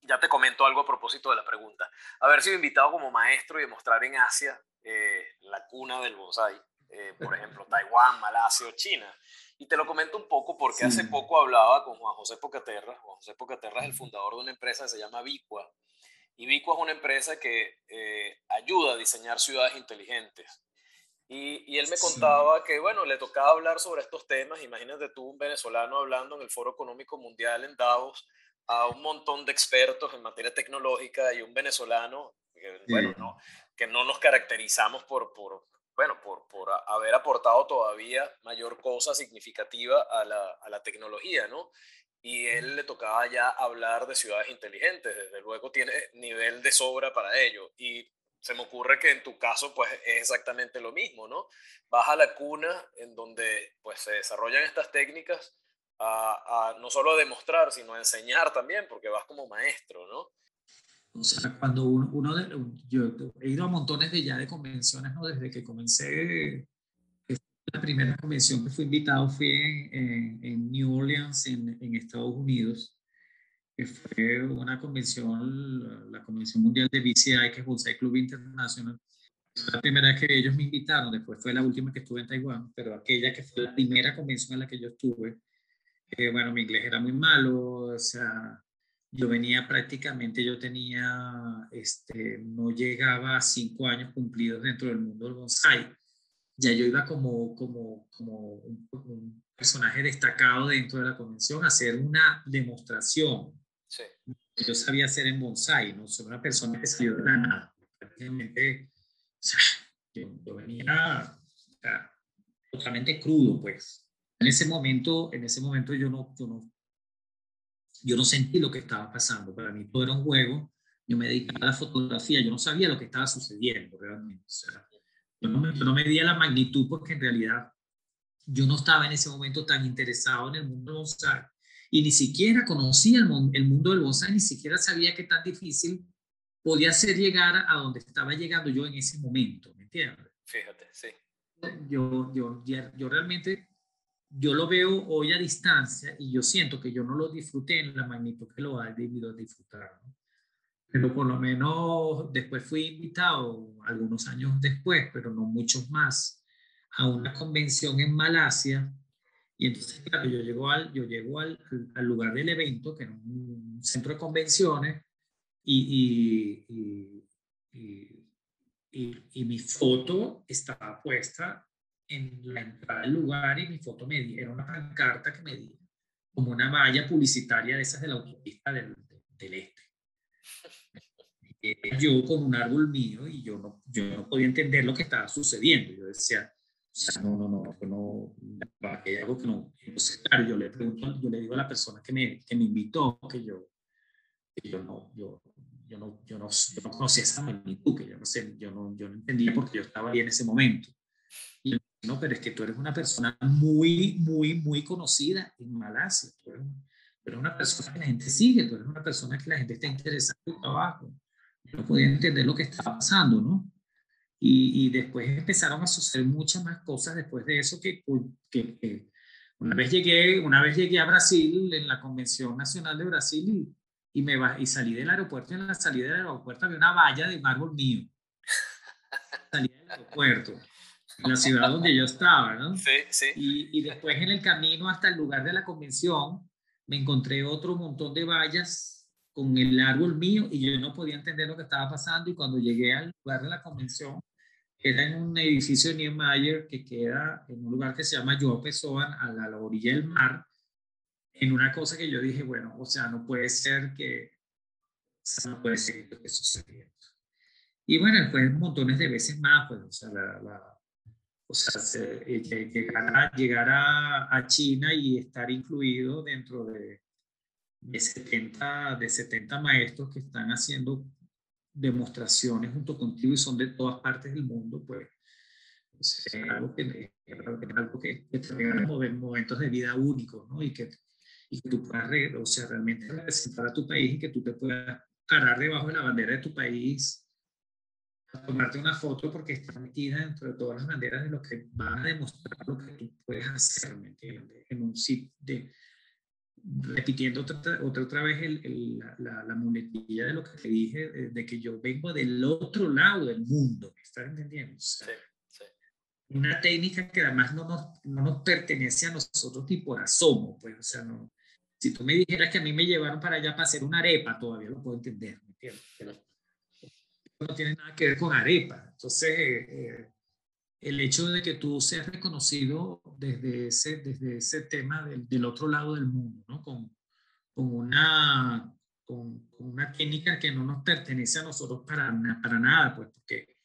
ya te comento algo a propósito de la pregunta. Haber sido invitado como maestro y demostrar en Asia eh, la cuna del bonsai, eh, por [laughs] ejemplo, Taiwán, Malasia o China. Y te lo comento un poco porque hace poco hablaba con Juan José Pocaterra. Juan José Pocaterra es el fundador de una empresa que se llama Vicua. Y Vicua es una empresa que eh, ayuda a diseñar ciudades inteligentes. Y, y, él me contaba que, bueno, le tocaba hablar sobre estos temas. Imagínate tú, un venezolano hablando en el Foro Económico Mundial en Davos a un montón de expertos en materia tecnológica y un venezolano, que, bueno, no, que no nos caracterizamos por, por bueno, por, por, haber aportado todavía mayor cosa significativa a la, a la tecnología, ¿no? Y él le tocaba ya hablar de ciudades inteligentes, desde luego tiene nivel de sobra para ello. Y se me ocurre que en tu caso, pues es exactamente lo mismo, ¿no? Vas a la cuna en donde pues se desarrollan estas técnicas a, no solo a demostrar, sino a enseñar también, porque vas como maestro, ¿no? O sea, cuando uno, de, yo he ido a montones de ya de convenciones, ¿no? Desde que comencé, la primera convención que fui invitado fue en, en, New Orleans, en, en, Estados Unidos, que fue una convención, la, Convención Mundial de BCI, que es el Club Internacional. Fue la primera que ellos me invitaron, después fue la última que estuve en Taiwán, pero aquella que fue la primera convención en la que yo estuve, bueno, mi inglés era muy malo, o sea, yo venía prácticamente, yo tenía, este, no llegaba a cinco años cumplidos dentro del mundo del bonsai. Ya yo iba como, como, como un, personaje destacado dentro de la convención a hacer una demostración. Sí. Yo sabía hacer en bonsai, no soy una persona que salió de la nada. Prácticamente, o sea, yo, venía totalmente crudo, pues. En ese momento, en ese momento yo no, yo no, yo no sentí lo que estaba pasando. Para mí todo era un juego. Yo me dedicaba a la fotografía. Yo no sabía lo que estaba sucediendo realmente. yo, no me, yo no medía la magnitud porque en realidad yo no estaba en ese momento tan interesado en el mundo del bonsai y ni siquiera conocía el, el mundo del bonsai, ni siquiera sabía qué tan difícil podía ser llegar a donde estaba llegando yo en ese momento, ¿me entiendes? Fíjate, sí. Yo, yo, yo realmente yo lo veo hoy a distancia y yo siento que yo no lo disfruté en la magnitud que lo ha debido disfrutar. Pero por lo menos después fui invitado, algunos años después, pero no muchos más, a una convención en Malasia. Y entonces, claro, yo llego al, yo llego al, al lugar del evento, que era un centro de convenciones, y, y, y, y mi foto estaba puesta en la entrada del lugar y mi foto me era una pancarta que me di como una valla publicitaria de esas de la autopista del, del este. Yo con un árbol mío y yo no, yo no podía entender lo que estaba sucediendo. Yo decía, o sea, no, no, no, no, hay algo que no. Entonces, claro, yo le pregunto, yo le digo a la persona que me, que me invitó que yo, que yo no, yo, yo no, yo no, yo no conocía esa magnitud, que yo no sé, yo no, yo no entendía porque yo estaba ahí en ese momento. Y no, pero es que tú eres una persona muy, muy, muy conocida en Malasia. Tú eres, una persona que la gente sigue, tú eres una persona que la gente está interesada en tu trabajo. No podía entender lo que estaba pasando, ¿no? Y, y, después empezaron a suceder muchas más cosas después de eso que, que, que, una vez llegué una vez llegué a Brasil en la convención nacional de Brasil y, y me y salí del aeropuerto y en la salida del aeropuerto había una valla de mármol mío salí del aeropuerto la ciudad donde yo estaba, ¿no? Sí, sí. Y, y, después en el camino hasta el lugar de la convención me encontré otro montón de vallas con el árbol mío y yo no podía entender lo que estaba pasando y cuando llegué al lugar de la convención, era en un edificio de Niemeyer que queda en un lugar que se llama Joao Pessoa, a la, orilla del mar, en una cosa que yo dije, bueno, o sea, no puede ser que, no puede ser lo que sucedió. Y bueno, después montones de veces más, pues, o sea, la o sea, eh, llegar, a, llegar a, China y estar incluido dentro de, de, 70, de 70 maestros que están haciendo demostraciones junto contigo y son de todas partes del mundo, pues, pues es algo que, algo que, que te momentos de vida únicos, ¿no? Y que, y que tú puedas, o sea, realmente representar a tu país y que tú te puedas parar debajo de la bandera de tu país tomarte una foto porque está metida dentro de todas las banderas de lo que va a demostrar lo que tú puedes hacer, ¿me entiendes? En un sitio de, repitiendo otra, otra, otra vez el, la, la, muletilla de lo que te dije, de, que yo vengo del otro lado del mundo, ¿me estás entendiendo? sí, sí. Una técnica que además no nos, no nos pertenece a nosotros tipo asomo, pues, o sea, no, si tú me dijeras que a mí me llevaron para allá para hacer una arepa, todavía lo puedo entender, ¿me entiendes? Pero no tiene nada que ver con arepa. Entonces, eh, el hecho de que tú seas reconocido desde ese, desde ese tema del, del otro lado del mundo, ¿no? Con, con una, con, una técnica que no nos pertenece a nosotros para, para nada, pues porque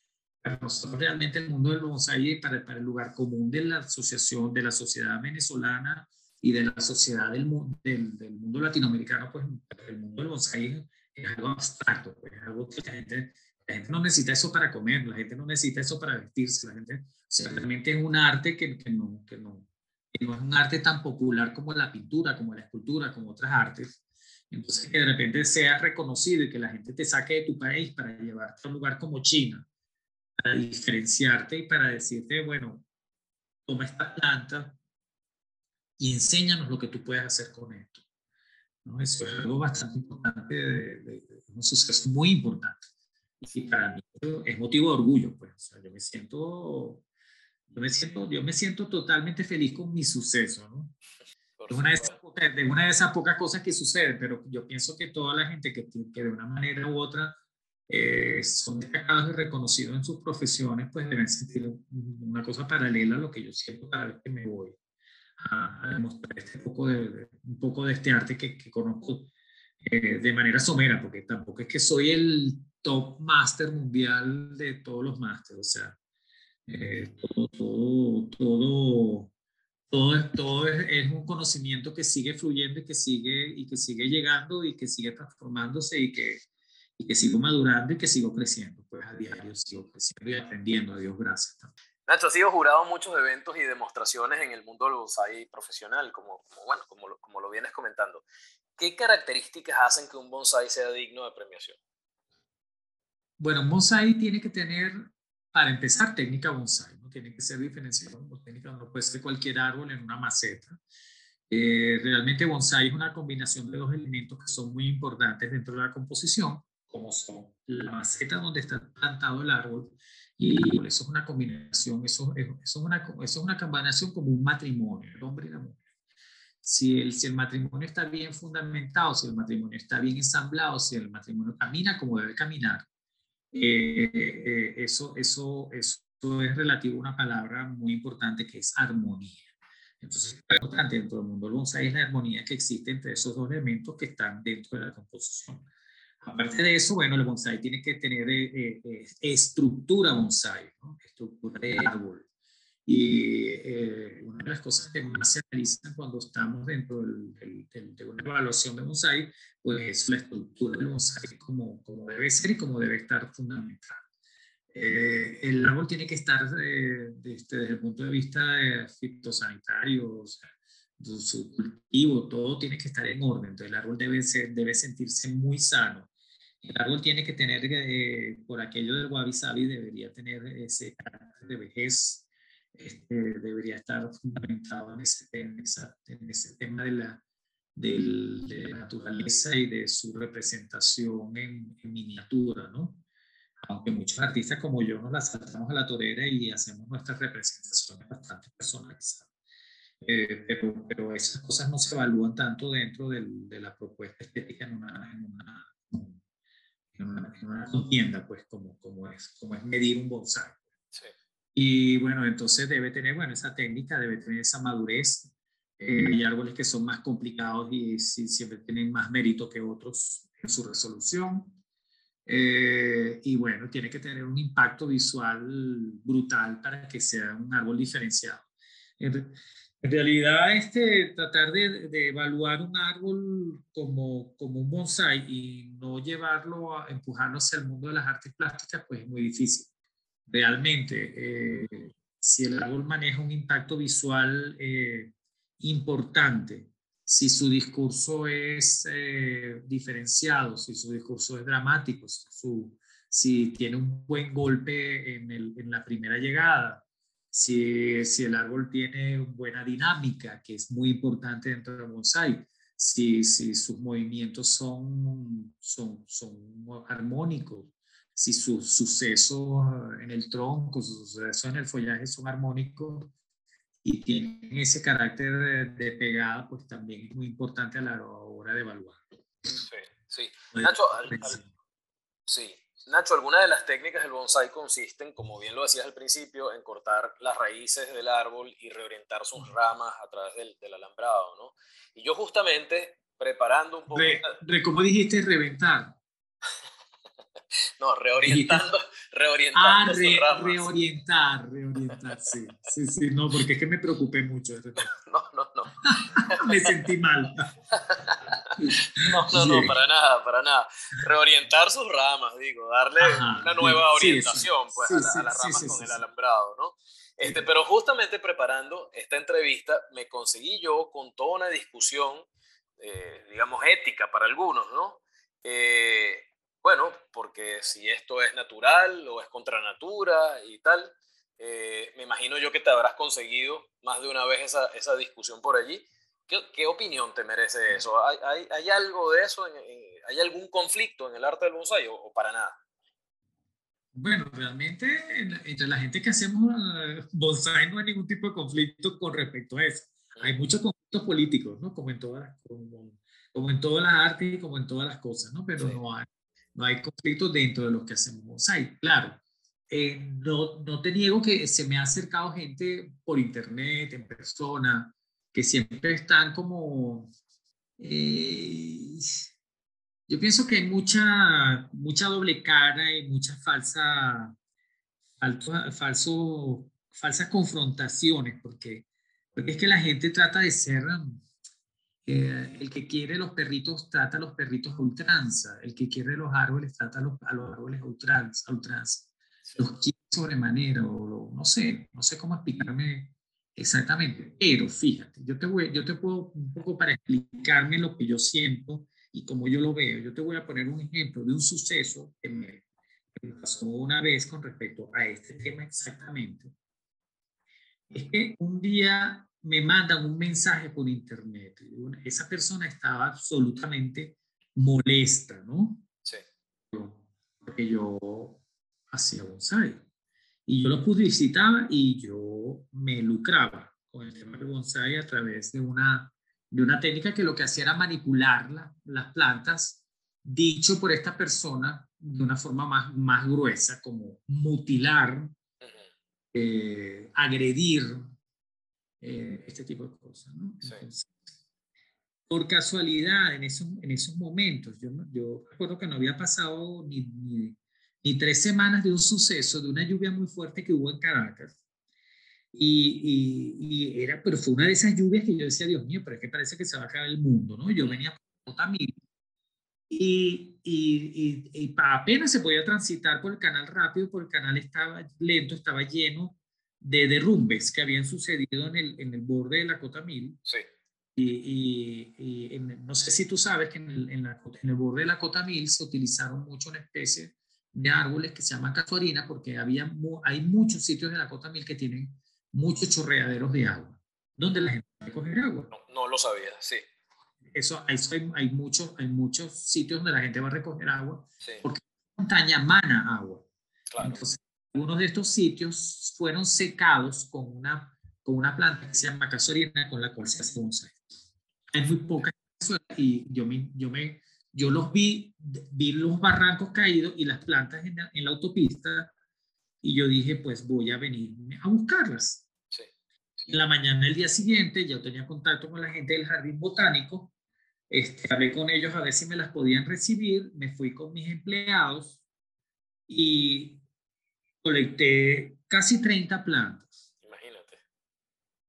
para nosotros realmente el mundo del bonsai, para, para el lugar común de la asociación, de la sociedad venezolana y de la sociedad del, del, del mundo latinoamericano, pues el mundo del bonsai es algo abstracto, pues es algo que la gente la gente no necesita eso para comer, la gente no necesita eso para vestirse, la gente, o realmente es un arte que, que, no, que, no, que no es un arte tan popular como la pintura, como la escultura, como otras artes. Entonces, que de repente sea reconocido y que la gente te saque de tu país para llevarte a un lugar como China, para diferenciarte y para decirte, bueno, toma esta planta y enséñanos lo que tú puedes hacer con esto. ¿no? Eso es algo bastante importante, de, de, un suceso muy importante. Y para mí es motivo de orgullo, pues. O sea, yo me siento, yo me siento, yo me siento totalmente feliz con mi suceso, ¿no? Es una, de esas, de una de esas pocas cosas que sucede, pero yo pienso que toda la gente que, que de una manera u otra eh, son destacados y reconocidos en sus profesiones, pues deben sentir una cosa paralela a lo que yo siento cada vez que me voy a, demostrar este poco de, un poco de este arte que, que conozco eh, de manera somera, porque tampoco es que soy el top master mundial de todos los másteres, o sea, eh, todo, todo, todo, todo, todo es, es, un conocimiento que sigue fluyendo y que sigue, y que sigue llegando y que sigue transformándose y que, y que sigo madurando y que sigo creciendo, pues a diario sigo creciendo y aprendiendo, a Dios gracias. Nacho, has sido jurado en muchos eventos y demostraciones en el mundo del bonsai profesional, como, como bueno, como lo, como lo vienes comentando. ¿Qué características hacen que un bonsai sea digno de premiación? Bueno, bonsai tiene que tener, para empezar, técnica bonsai, ¿no? Tiene que ser diferenciado, no, técnica, no puede ser cualquier árbol en una maceta. Eh, realmente bonsai es una combinación de dos elementos que son muy importantes dentro de la composición, como son la maceta donde está plantado el árbol, y eso es una combinación, eso, eso, es una, eso es una combinación como un matrimonio, el hombre y la mujer. Si el, si el matrimonio está bien fundamentado, si el matrimonio está bien ensamblado, si el matrimonio camina como debe caminar, eh, eh, eso, eso, eso es relativo a una palabra muy importante que es armonía. Entonces, importante dentro del mundo bonsai es la armonía que existe entre esos dos elementos que están dentro de la composición. Aparte de eso, bueno, el bonsai tiene que tener eh, estructura bonsai, ¿no? estructura de árbol. Y una de las cosas que más se analizan cuando estamos dentro del, de una evaluación de bonsai pues es la estructura del bonsai como, como debe ser y como debe estar fundamental. Eh, el árbol tiene que estar eh, este, desde el punto de vista fitosanitario, o sea, su cultivo, todo tiene que estar en orden. Entonces el árbol debe, ser, debe sentirse muy sano. El árbol tiene que tener, eh, por aquello del wabi sabi, debería tener ese carácter de vejez, este, debería estar fundamentado en ese, en, esa, en ese tema de la, de la naturaleza y de su representación en, miniatura, ¿no? Aunque muchos artistas como yo nos las saltamos a la torera y hacemos nuestras representaciones bastante personalizadas. Eh, pero, pero esas cosas no se evalúan tanto dentro del, de la propuesta estética en una, en una, en una, en una contienda, pues, como, como, es, como es medir un bonsai. Sí. Y bueno, entonces debe tener, bueno, esa técnica, debe tener esa madurez, eh, hay árboles que son más complicados y siempre tienen más mérito que otros en su resolución. Eh, y bueno, tiene que tener un impacto visual brutal para que sea un árbol diferenciado. En, realidad, este, tratar de, de, evaluar un árbol como, como un bonsai y no llevarlo a empujarlo hacia el mundo de las artes plásticas, pues es muy difícil. Realmente, eh, si el árbol maneja un impacto visual eh, importante si su discurso es eh, diferenciado, si su discurso es dramático, si tiene un buen golpe en, la primera llegada, si, el árbol tiene buena dinámica, que es muy importante dentro del bonsai. si, si sus movimientos son, son, son armónicos, si sus sucesos en el tronco, sus sucesos en el follaje son armónicos y tienen ese carácter de, pegada, pues también es muy importante a la hora de evaluar. Sí, sí. Nacho, sí. Nacho, algunas de las técnicas del bonsai consisten, como bien lo decías al principio, en cortar las raíces del árbol y reorientar sus ramas a través del, del alambrado, ¿no? Y yo justamente preparando un poco... ¿Cómo dijiste reventar? [laughs] no, reorientando, [laughs] [laughs] reorientando ah, sus ramas. reorientar, reorientar, sí, sí, sí, no, porque es que me preocupé mucho. no, no, no. me sentí mal. no, no, no, para nada, para nada. Reorientar sus ramas, digo, darle una nueva orientación pues, a, las ramas con el alambrado, ¿no? Este, pero justamente preparando esta entrevista me conseguí yo con toda una discusión, eh, digamos, ética para algunos, ¿no? Eh, bueno, porque si esto es natural o es contra natura y tal, eh, me imagino yo que te habrás conseguido más de una vez esa, esa discusión por allí. ¿Qué, ¿Qué, opinión te merece eso? ¿Hay, hay, hay algo de eso? ¿Hay algún conflicto en el arte del bonsai o para nada? Bueno, realmente entre la gente que hacemos eh, bonsai no hay ningún tipo de conflicto con respecto a eso. Hay muchos conflictos políticos, ¿no? Como en todas, como, como en todas las artes y como en todas las cosas, ¿no? Pero no, hay, no hay conflictos dentro de los que hacemos bonsai. Claro, eh, no, no te niego que se me ha acercado gente por internet, en persona, que siempre están como... Eh, yo pienso que hay mucha, mucha doble cara y muchas falsa, falso, falsas confrontaciones, porque, porque es que la gente trata de ser, eh, el que quiere los perritos trata a los perritos a ultranza, el que quiere los árboles trata a los, a los árboles a ultranza, los quiere sobremanera, o no sé, no sé cómo explicarme exactamente, pero fíjate, yo te, voy, yo te puedo un poco para explicarme lo que yo siento y como yo lo veo. Yo te voy a poner un ejemplo de un suceso que me, pasó una vez con respecto a este tema exactamente. Es que un día me mandan un mensaje por internet. Esa persona estaba absolutamente molesta, ¿no? Sí. Porque yo hacía bonsai. Y yo lo publicitaba y yo me lucraba con el tema de bonsai a través de una de una técnica que lo que hacía era manipular las plantas, dicho por esta persona de una forma más, más gruesa, como mutilar, eh, agredir, eh, este tipo de cosas. por casualidad, en esos, en esos momentos, yo, yo recuerdo que no había pasado ni, ni, ni tres semanas de un suceso, de una lluvia muy fuerte que hubo en Caracas. Y, y, era, pero fue una de esas lluvias que yo decía, Dios mío, pero es que parece que se va a acabar el mundo, ¿no? Yo venía por Cotamil y, y, y, apenas se podía transitar por el canal rápido, porque el canal estaba lento, estaba lleno de derrumbes que habían sucedido en el, en el borde de la Cotamil. Sí. Y, no sé si tú sabes que en el, en, la, en el borde de la Cotamil se utilizaron mucho una especie de árboles que se llaman casuarina, porque había, hay muchos sitios de la Cotamil que tienen muchos chorreaderos de agua, donde la gente puede coger agua. No, lo sabía, sí. Eso, hay, hay, muchos, hay muchos sitios donde la gente va a recoger agua, porque la montaña mana agua. Entonces, algunos de estos sitios fueron secados con una, con una planta que se llama casuarina, con la cual se hace bonsai. Hay muy pocas y yo me, yo me, yo los vi, vi los barrancos caídos y las plantas en la, en la autopista y yo dije, pues voy a venir a buscarlas. En la mañana del día siguiente ya tenía contacto con la gente del jardín botánico, este, hablé con ellos a ver si me las podían recibir, me fui con mis empleados y colecté casi 30 plantas. Imagínate.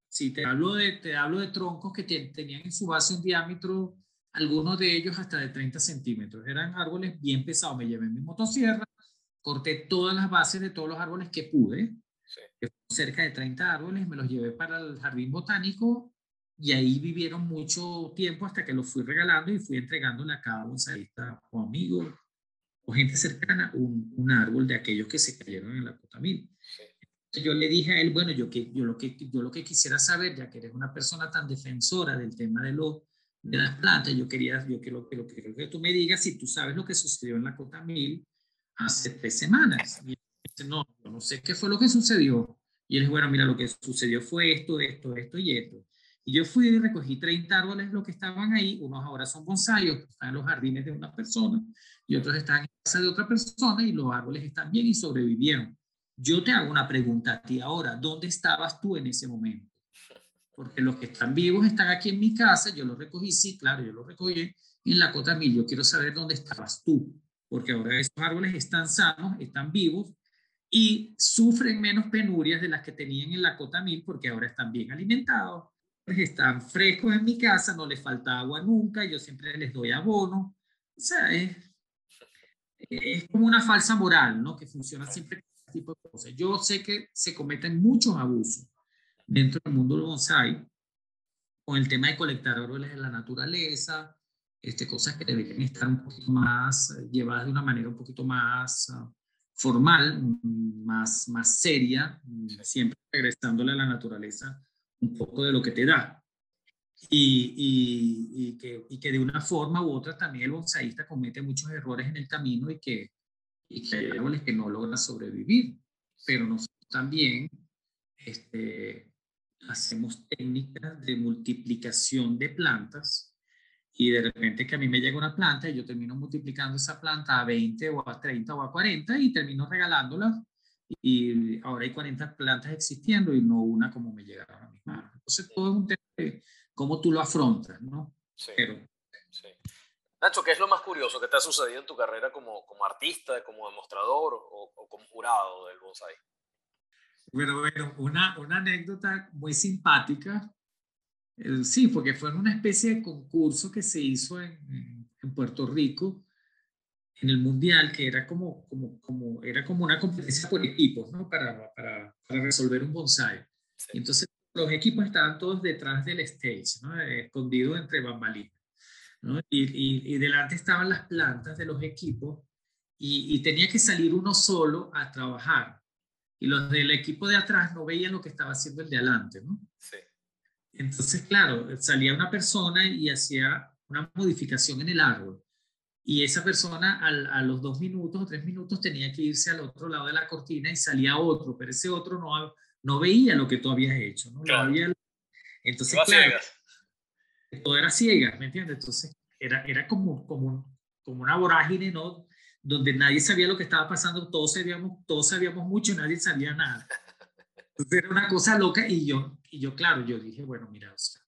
Sí, te hablo de, te hablo de troncos que tenían en su base un diámetro, algunos de ellos hasta de 30 centímetros. Eran árboles bien pesados. Me llevé mi motosierra, corté todas las bases de todos los árboles que pude cerca de 30 árboles, me los llevé para el jardín botánico y ahí vivieron mucho tiempo hasta que los fui regalando y fui entregándole a cada bonsaísta o amigo o gente cercana un, un, árbol de aquellos que se cayeron en la cotamil. Yo le dije a él, bueno, yo, que, yo, lo que, yo lo que quisiera saber, ya que eres una persona tan defensora del tema de, lo, de las plantas. Yo quería, yo quiero, quiero, quiero que tú me digas si tú sabes lo que sucedió en la Cota Mil hace tres semanas. Y dice, no, yo no sé qué fue lo que sucedió. Y él dice, bueno, mira, lo que sucedió fue esto, esto, esto y esto. Y yo fui y recogí 30 árboles, lo que estaban ahí, unos ahora son bonsai, están en los jardines de una persona y otros están en casa de otra persona y los árboles están bien y sobrevivieron. Yo te hago una pregunta a ti ahora, ¿dónde estabas tú en ese momento? Porque los que están vivos están aquí en mi casa, yo los recogí, sí, claro, yo los recogí en la Cota Mil, yo quiero saber dónde estabas tú, porque ahora esos árboles están sanos, están vivos y sufren menos penurias de las que tenían en la Cota Mil porque ahora están bien alimentados, están frescos en mi casa, no les falta agua nunca, yo siempre les doy abono. O sea, es, es como una falsa moral, ¿no? Que funciona siempre con este tipo de cosas. Yo sé que se cometen muchos abusos dentro del mundo del bonsai con el tema de colectar árboles de la naturaleza, este, cosas que deberían estar un poquito más eh, llevadas de una manera un poquito más uh, formal, más, más seria, siempre regresándole a la naturaleza un poco de lo que te da. Y, y, y, que, y, que, de una forma u otra también el bonsaísta comete muchos errores en el camino y que, que hay árboles que no logran sobrevivir. Pero nosotros también este, hacemos técnicas de multiplicación de plantas y de repente que a mí me llega una planta y yo termino multiplicando esa planta a 20 o a 30 o a 40 y termino regalándola y ahora hay 40 plantas existiendo y no una como me llegaron a mis manos. Entonces todo es un tema de cómo tú lo afrontas, ¿no? Sí. Pero, sí. Nacho, ¿qué es lo más curioso que te ha sucedido en tu carrera como, como artista, como demostrador o, o como jurado del bonsai? Bueno, bueno, una, una anécdota muy simpática. Eh, sí, porque fue en una especie de concurso que se hizo en, en Puerto Rico en el mundial que era como, como, como, era como una competencia por equipos, ¿no? Para, para, para resolver un bonsai. Entonces, los equipos estaban todos detrás del stage, ¿no? Escondidos entre bambalinas. ¿no? Y, y, y, delante estaban las plantas de los equipos y, y, tenía que salir uno solo a trabajar. Y los del equipo de atrás no veían lo que estaba haciendo el de adelante, ¿no? Sí. Entonces, claro, salía una persona y hacía una modificación en el árbol y esa persona al, a los dos minutos o tres minutos tenía que irse al otro lado de la cortina y salía otro, pero ese otro no, no veía lo que tú habías hecho, ¿no? Claro. Había, entonces, claro, todo era ciega, ¿me entiendes? Entonces, era, era como, como, como una vorágine, ¿no? Donde nadie sabía lo que estaba pasando, todos sabíamos, todos sabíamos mucho nadie sabía nada. Entonces, era una cosa loca y yo, y yo, claro, yo dije, bueno, mira, o sea,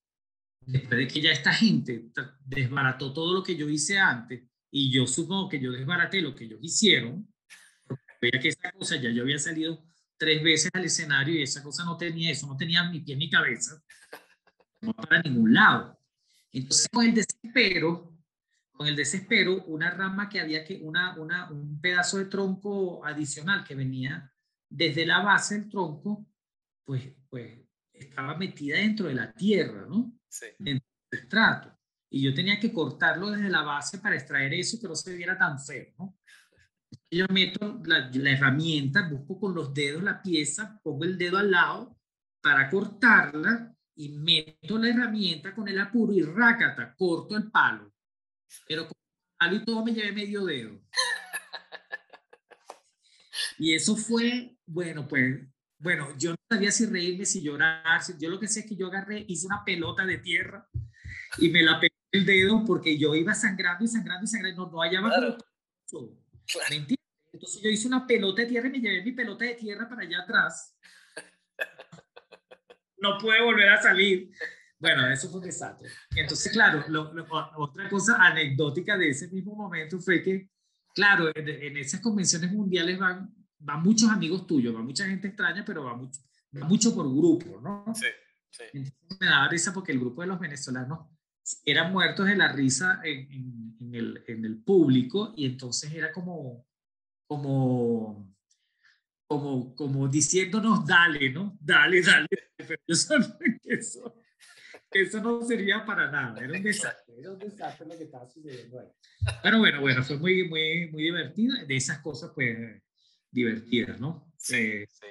después de que ya esta gente desbarató todo lo que yo hice antes, y yo supongo que yo desbaraté lo que ellos hicieron, veía que esa cosa ya yo había salido tres veces al escenario y esa cosa no tenía eso, no tenía ni pie ni cabeza, no para ningún lado. Entonces con el desespero, con el desespero, una rama que había que, una, una, un pedazo de tronco adicional que venía desde la base del tronco, pues, pues estaba metida dentro de la tierra, ¿no? Sí. Dentro del estrato y yo tenía que cortarlo desde la base para extraer eso que no se viera tan feo, ¿no? Yo meto la, la, herramienta, busco con los dedos la pieza, pongo el dedo al lado para cortarla y meto la herramienta con el apuro y rácata, corto el palo. Pero con el palo y todo me llevé medio dedo. Y eso fue, bueno, pues, bueno, yo no sabía si reírme, si llorar, si, yo lo que sé es que yo agarré, hice una pelota de tierra y me la pegué el dedo porque yo iba sangrando y sangrando y sangrando, no, no hallaba Claro. como ¿me entiendes? Entonces yo hice una pelota de tierra y me llevé mi pelota de tierra para allá atrás. [laughs] No pude volver a salir. Bueno, eso fue un desastre. Entonces, claro, lo- lo- otra cosa anecdótica de ese mismo momento fue que, claro, en, en esas convenciones mundiales van, van muchos amigos tuyos, va mucha gente extraña, pero va mucho, va mucho por grupo, ¿no? Sí, sí. Entonces me daba risa porque el grupo de los venezolanos eran muertos de la risa en, en- en el, en el público y entonces era como, como, como, como diciéndonos, dale, ¿no? Dale, dale. [laughs] Pero eso, no- [laughs] eso, eso no sería para nada, era un desastre, era un desastre lo que estaba sucediendo ahí. Pero bueno, bueno, fue muy, muy, muy divertido, de esas cosas pues divertidas, ¿no? Sí, Eh, sí.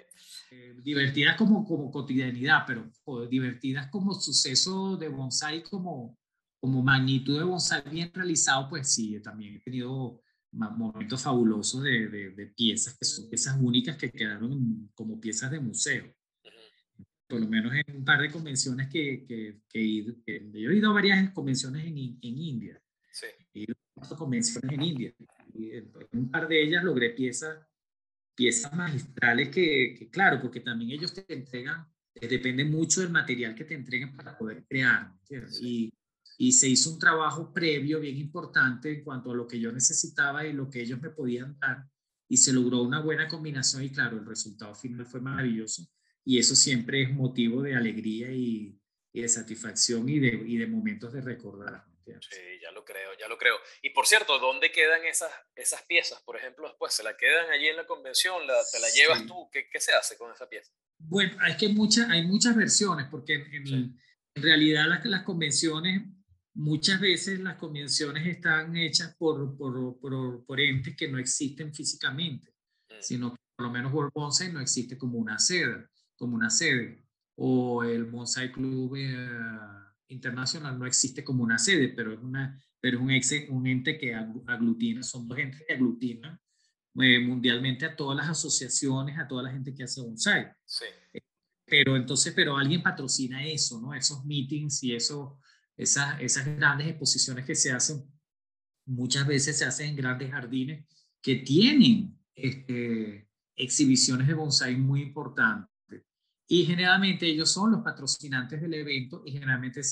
eh, divertidas como, como cotidianidad, pero o divertidas como suceso de bonsai como, como magnitud de bonsai bien realizado, pues sí, también he tenido momentos fabulosos de, de, piezas que son piezas únicas que quedaron como piezas de museo. Por lo menos en un par de convenciones que, que, que, he ido, yo he ido a varias convenciones en, en India. Sí. He ido a convenciones en India. Y en un par de ellas logré piezas, piezas magistrales que, que, claro, porque también ellos te entregan, depende mucho del material que te entreguen para poder crear. Y y se hizo un trabajo previo bien importante en cuanto a lo que yo necesitaba y lo que ellos me podían dar y se logró una buena combinación y claro, el resultado final fue maravilloso y eso siempre es motivo de alegría y, y de satisfacción y de, y de momentos de recordar. Sí, ya lo creo, ya lo creo. Y por cierto, ¿dónde quedan esas, esas piezas? Por ejemplo, después, ¿se la quedan allí en la convención? La, ¿Te la llevas tú? ¿Qué, ¿Qué, se hace con esa pieza? Bueno, es que muchas, hay muchas versiones, porque en, en realidad las, las convenciones Muchas veces las convenciones están hechas por, por, por, por entes que no existen físicamente, mm. sino que por lo menos World Bonsai no existe como una sede, como una sede, o el Bonsai Club eh, Internacional no existe como una sede, pero es, una, pero es un, ex, un ente que aglutina, son dos entes que aglutinan eh, mundialmente a todas las asociaciones, a toda la gente que hace bonsai. Sí. Pero entonces, pero alguien patrocina eso, ¿no? Esos meetings y eso esas, esas grandes exposiciones que se hacen, muchas veces se hacen en grandes jardines que tienen este, exhibiciones de bonsai muy importantes. Y generalmente ellos son los patrocinantes del evento y generalmente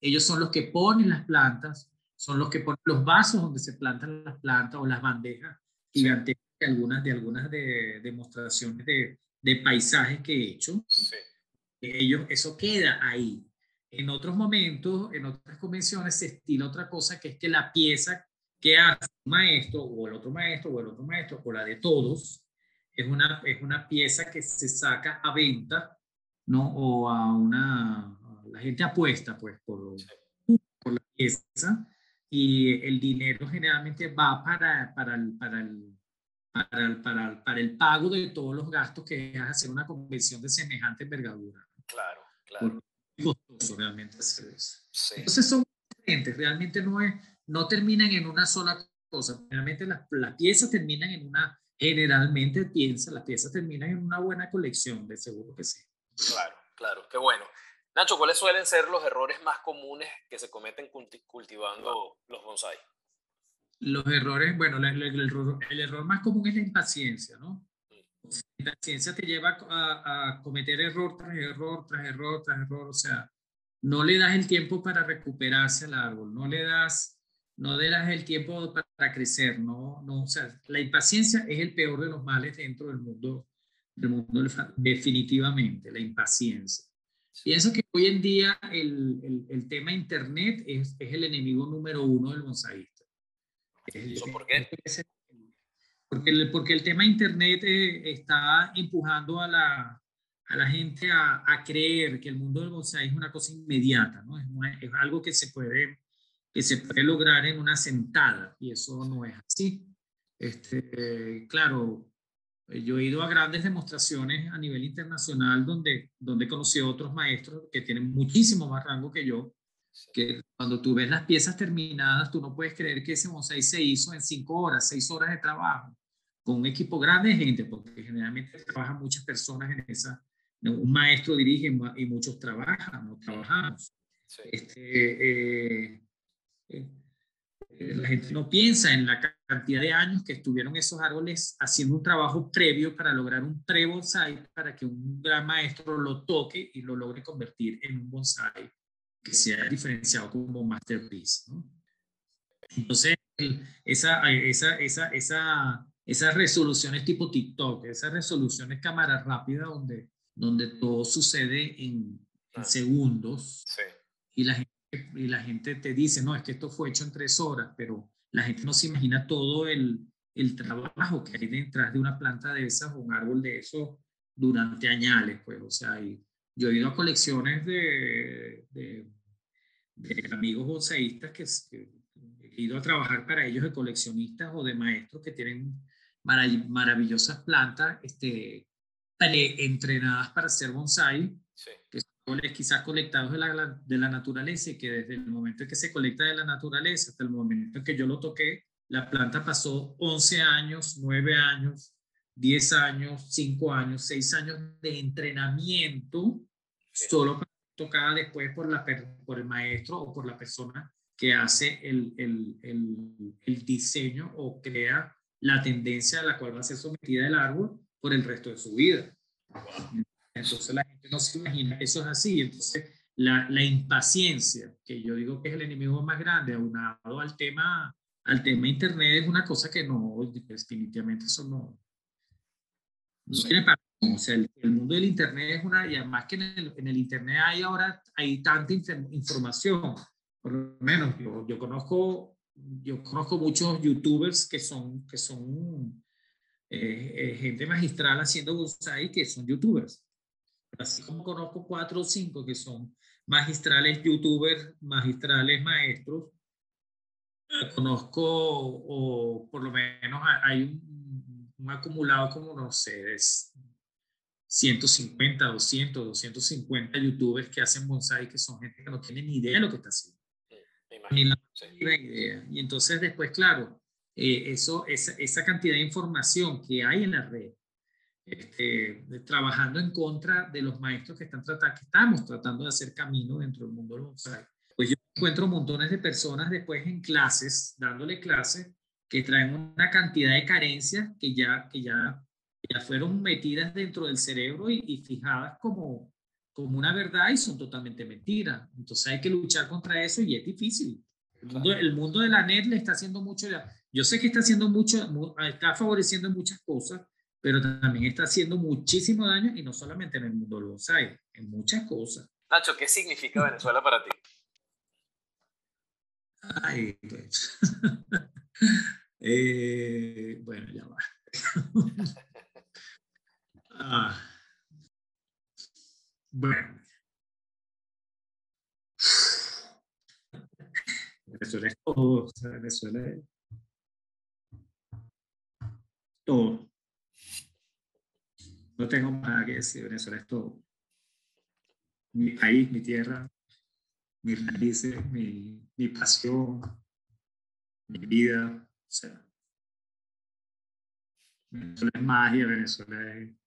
ellos son los que ponen las plantas, son los que ponen los vasos donde se plantan las plantas o las bandejas gigantes de algunas de algunas de, demostraciones de, de, paisajes que he hecho. Ellos, eso queda ahí. En otros momentos, en otras convenciones, se estila otra cosa, que es que la pieza que hace un maestro, o el otro maestro, o el otro maestro, o la de todos, es una, es una pieza que se saca a venta, ¿no? O a una... La gente apuesta, pues, por, por la pieza, y el dinero generalmente va para, para, el, para, el, para, el, para, para el pago de todos los gastos que es hacer una convención de semejante envergadura. Claro, claro costoso realmente hacer eso. Entonces son diferentes, realmente no, es, no terminan en una sola cosa, realmente las, las piezas terminan en una, generalmente piensa, las piezas terminan en una buena colección, de seguro que sí. Claro, claro, qué bueno. Nacho, ¿cuáles suelen ser los errores más comunes que se cometen cultivando los bonsai? Los errores, bueno, el, el error más común es la impaciencia, ¿no? La ciencia te lleva a, cometer error tras error, tras error, tras error. O sea, no le das el tiempo para recuperarse al árbol, no le das, no le das el tiempo para crecer, no, no, o sea, la impaciencia es el peor de los males dentro del mundo, del mundo definitivamente, la impaciencia. Pienso que hoy en día el, el, el tema Internet es, es, el enemigo número uno del monsaísta. por qué? Porque el, porque el tema Internet eh, está empujando a la, a la gente a, a, creer que el mundo del bonsai es una cosa inmediata, ¿no? Es, es, algo que se, puede, que se puede lograr en una sentada y eso no es así. Este, claro, yo he ido a grandes demostraciones a nivel internacional donde, donde he conocido a otros maestros que tienen muchísimo más rango que yo, que cuando tú ves las piezas terminadas, tú no puedes creer que ese bonsai se hizo en cinco horas, seis horas de trabajo con un equipo grande de gente, porque generalmente trabajan muchas personas en esa, un maestro dirige y muchos trabajan, no trabajamos. Este, eh, eh, la gente no piensa en la cantidad de años que estuvieron esos árboles haciendo un trabajo previo para lograr un pre-bonsai, para que un gran maestro lo toque y lo logre convertir en un bonsai que sea diferenciado como masterpiece. ¿no? Entonces, esa, esa, esa, esa esas resoluciones tipo TikTok, esas resoluciones cámara rápida donde, donde todo sucede en, ah. segundos. Y, la gente, y la gente te dice, no, es que esto fue hecho en tres horas, pero la gente no se imagina todo el, el trabajo que hay detrás de una planta de esas o un árbol de eso durante años, pues, o sea, yo he ido a colecciones de, de, de amigos bonsaístas que, que, he ido a trabajar para ellos de coleccionistas o de maestros que tienen maravillosas plantas este, entrenadas para hacer bonsai, que son quizás colectados de la, de la naturaleza y que desde el momento en que se colecta de la naturaleza hasta el momento en que yo lo toqué, la planta pasó 11 años, 9 años, 10 años, 5 años, 6 años de entrenamiento solo tocada después por, la, por el maestro o por la persona que hace el, el, el, el, diseño o crea la tendencia a la cual va a ser sometida el árbol por el resto de su vida. Entonces la gente no se imagina que eso es así. Entonces la, la, impaciencia, que yo digo que es el enemigo más grande, aunado al tema, al tema Internet, es una cosa que no, definitivamente eso no, no tiene para o sea, el, mundo del Internet es una, y además que en el, en el Internet hay ahora, hay tanta información. Por lo menos yo, yo, conozco, yo conozco muchos youtubers que son, que son eh, eh, gente magistral haciendo bonsai que son youtubers. Así como conozco cuatro o cinco que son magistrales youtubers, magistrales maestros, conozco, o por lo menos hay un, un acumulado como, no sé, es 150, 200, 250 youtubers que hacen bonsai que son gente que no tiene ni idea de lo que está haciendo. La idea. Y entonces después, claro, eh, eso, esa, esa, cantidad de información que hay en la red, este, trabajando en contra de los maestros que, están tratando, que estamos tratando de hacer camino dentro del mundo del bonsai. Pues yo encuentro montones de personas después en clases, dándole clases, que traen una cantidad de carencias que ya, que ya ya fueron metidas dentro del cerebro y, fijadas como, como una verdad y son totalmente mentiras. Entonces hay que luchar contra eso y es difícil. El mundo, el mundo de la net le está haciendo mucho, yo sé que está haciendo mucho, está favoreciendo muchas cosas, pero también está haciendo muchísimo daño y no solamente en el mundo del bonsai, en muchas cosas. Nacho, ¿qué significa Venezuela para ti? Ay, pues. [laughs] eh, bueno, ya va. [laughs] Ah. Bueno. Venezuela es todo. Venezuela es todo. No tengo nada que decir. Venezuela es todo. Mi país, mi tierra, mis raíces, mi, mi pasión, mi vida. O sea, Venezuela es magia, Venezuela es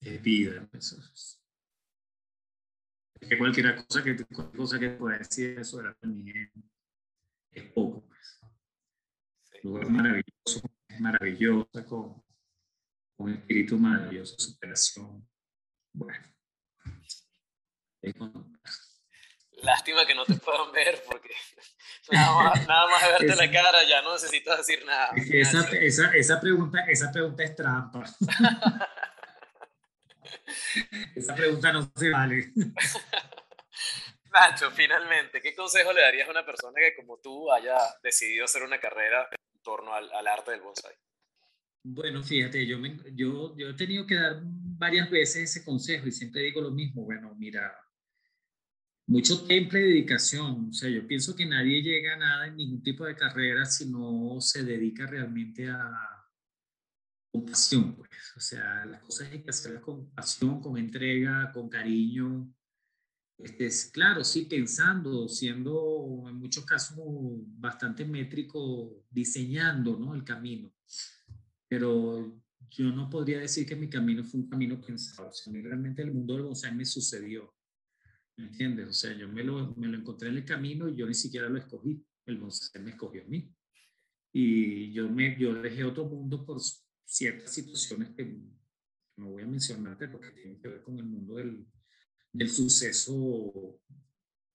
de vida. Eso es, que cualquier cosa que, cualquier cosa que pueda decir eso era también es, poco. Pues. Lugar maravilloso, maravillosa, con, con un espíritu maravilloso, superación. Bueno. Lástima que no te puedan ver porque nada más, nada más de verte la cara ya no necesitas decir nada. esa, esa, esa, pregunta, esa pregunta es trampa. [laughs] Esa pregunta no se vale. [laughs] Nacho, finalmente, ¿qué consejo le darías a una persona que como tú haya decidido hacer una carrera en torno al, arte del bonsai? Bueno, fíjate, yo, yo, yo he tenido que dar varias veces ese consejo y siempre digo lo mismo. Bueno, mira, mucho temple y dedicación. O sea, yo pienso que nadie llega a nada en ningún tipo de carrera si no se dedica realmente a, con pasión, pues. O sea, las cosas hay que hacerlas con pasión, con entrega, con cariño. Este, es, claro, sí, pensando, siendo en muchos casos bastante métrico, diseñando ¿no? el camino. Pero yo no podría decir que mi camino fue un camino pensado. O sea, realmente el mundo del bonsai me sucedió. ¿Me entiendes? O sea, yo me lo, me lo encontré en el camino y yo ni siquiera lo escogí. El bonsai me escogió a mí. Y yo, me, yo dejé otro mundo por, ciertas situaciones que no voy a mencionar, pero que tienen que ver con el mundo del, del suceso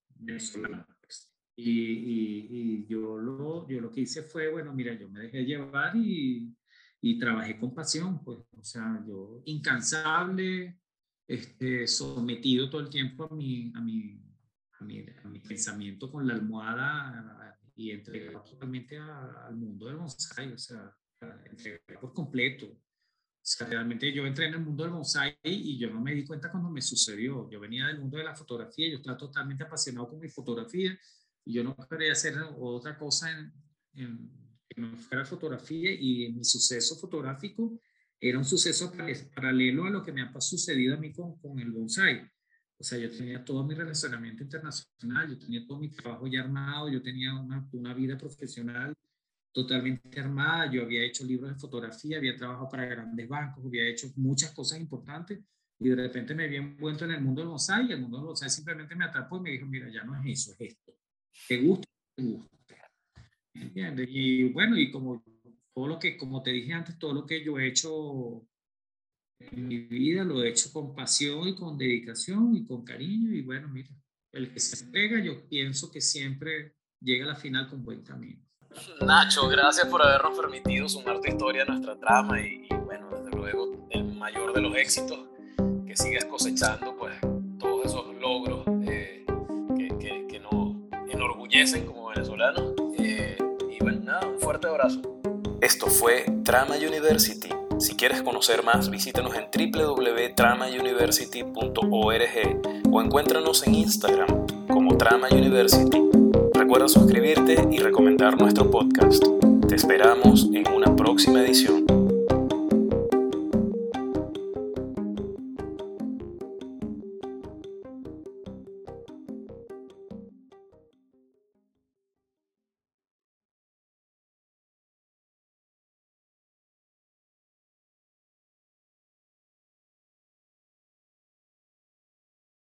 venezolano. Pues. Y, y, y, yo, lo, yo lo que hice fue, bueno, mira, yo me dejé llevar y, y trabajé con pasión, pues, o sea, yo incansable, este, sometido todo el tiempo a mi, a mi, a mi, a mi pensamiento con la almohada y entregado totalmente al mundo del bonsai, o sea, por completo. O sea, realmente yo entré en el mundo del bonsai y yo no me di cuenta cuando me sucedió. Yo venía del mundo de la fotografía, yo estaba totalmente apasionado con mi fotografía y yo no quería hacer otra cosa en, que no fuera fotografía y mi suceso fotográfico era un suceso paralelo a lo que me ha sucedido a mí con, con el bonsai. O sea, yo tenía todo mi relacionamiento internacional, yo tenía todo mi trabajo ya armado, yo tenía una, una vida profesional totalmente armada, yo había hecho libros de fotografía, había trabajado para grandes bancos, había hecho muchas cosas importantes y de repente me había envuelto en el mundo del bonsai y el mundo del bonsai simplemente me atrapó y me dijo, mira, ya no es eso, es esto. ¿Te gusta? ¿Te gusta? ¿Entiendes? Y bueno, y como todo lo que, como te dije antes, todo lo que yo he hecho en mi vida lo he hecho con pasión y con dedicación y con cariño y bueno, mira, el que se pega yo pienso que siempre llega a la final con buen camino. Nacho, gracias por habernos permitido sumar tu historia a nuestra trama y, bueno, desde luego el mayor de los éxitos que sigues cosechando, pues todos esos logros eh, que, que, nos enorgullecen como venezolanos. Eh, y bueno, nada, un fuerte abrazo. Esto fue Trama University. Si quieres conocer más, visítanos en www.tramauniversity.org o encuéntranos en Instagram como Trama University. Recuerda suscribirte y recomendar nuestro podcast. Te esperamos en una próxima edición.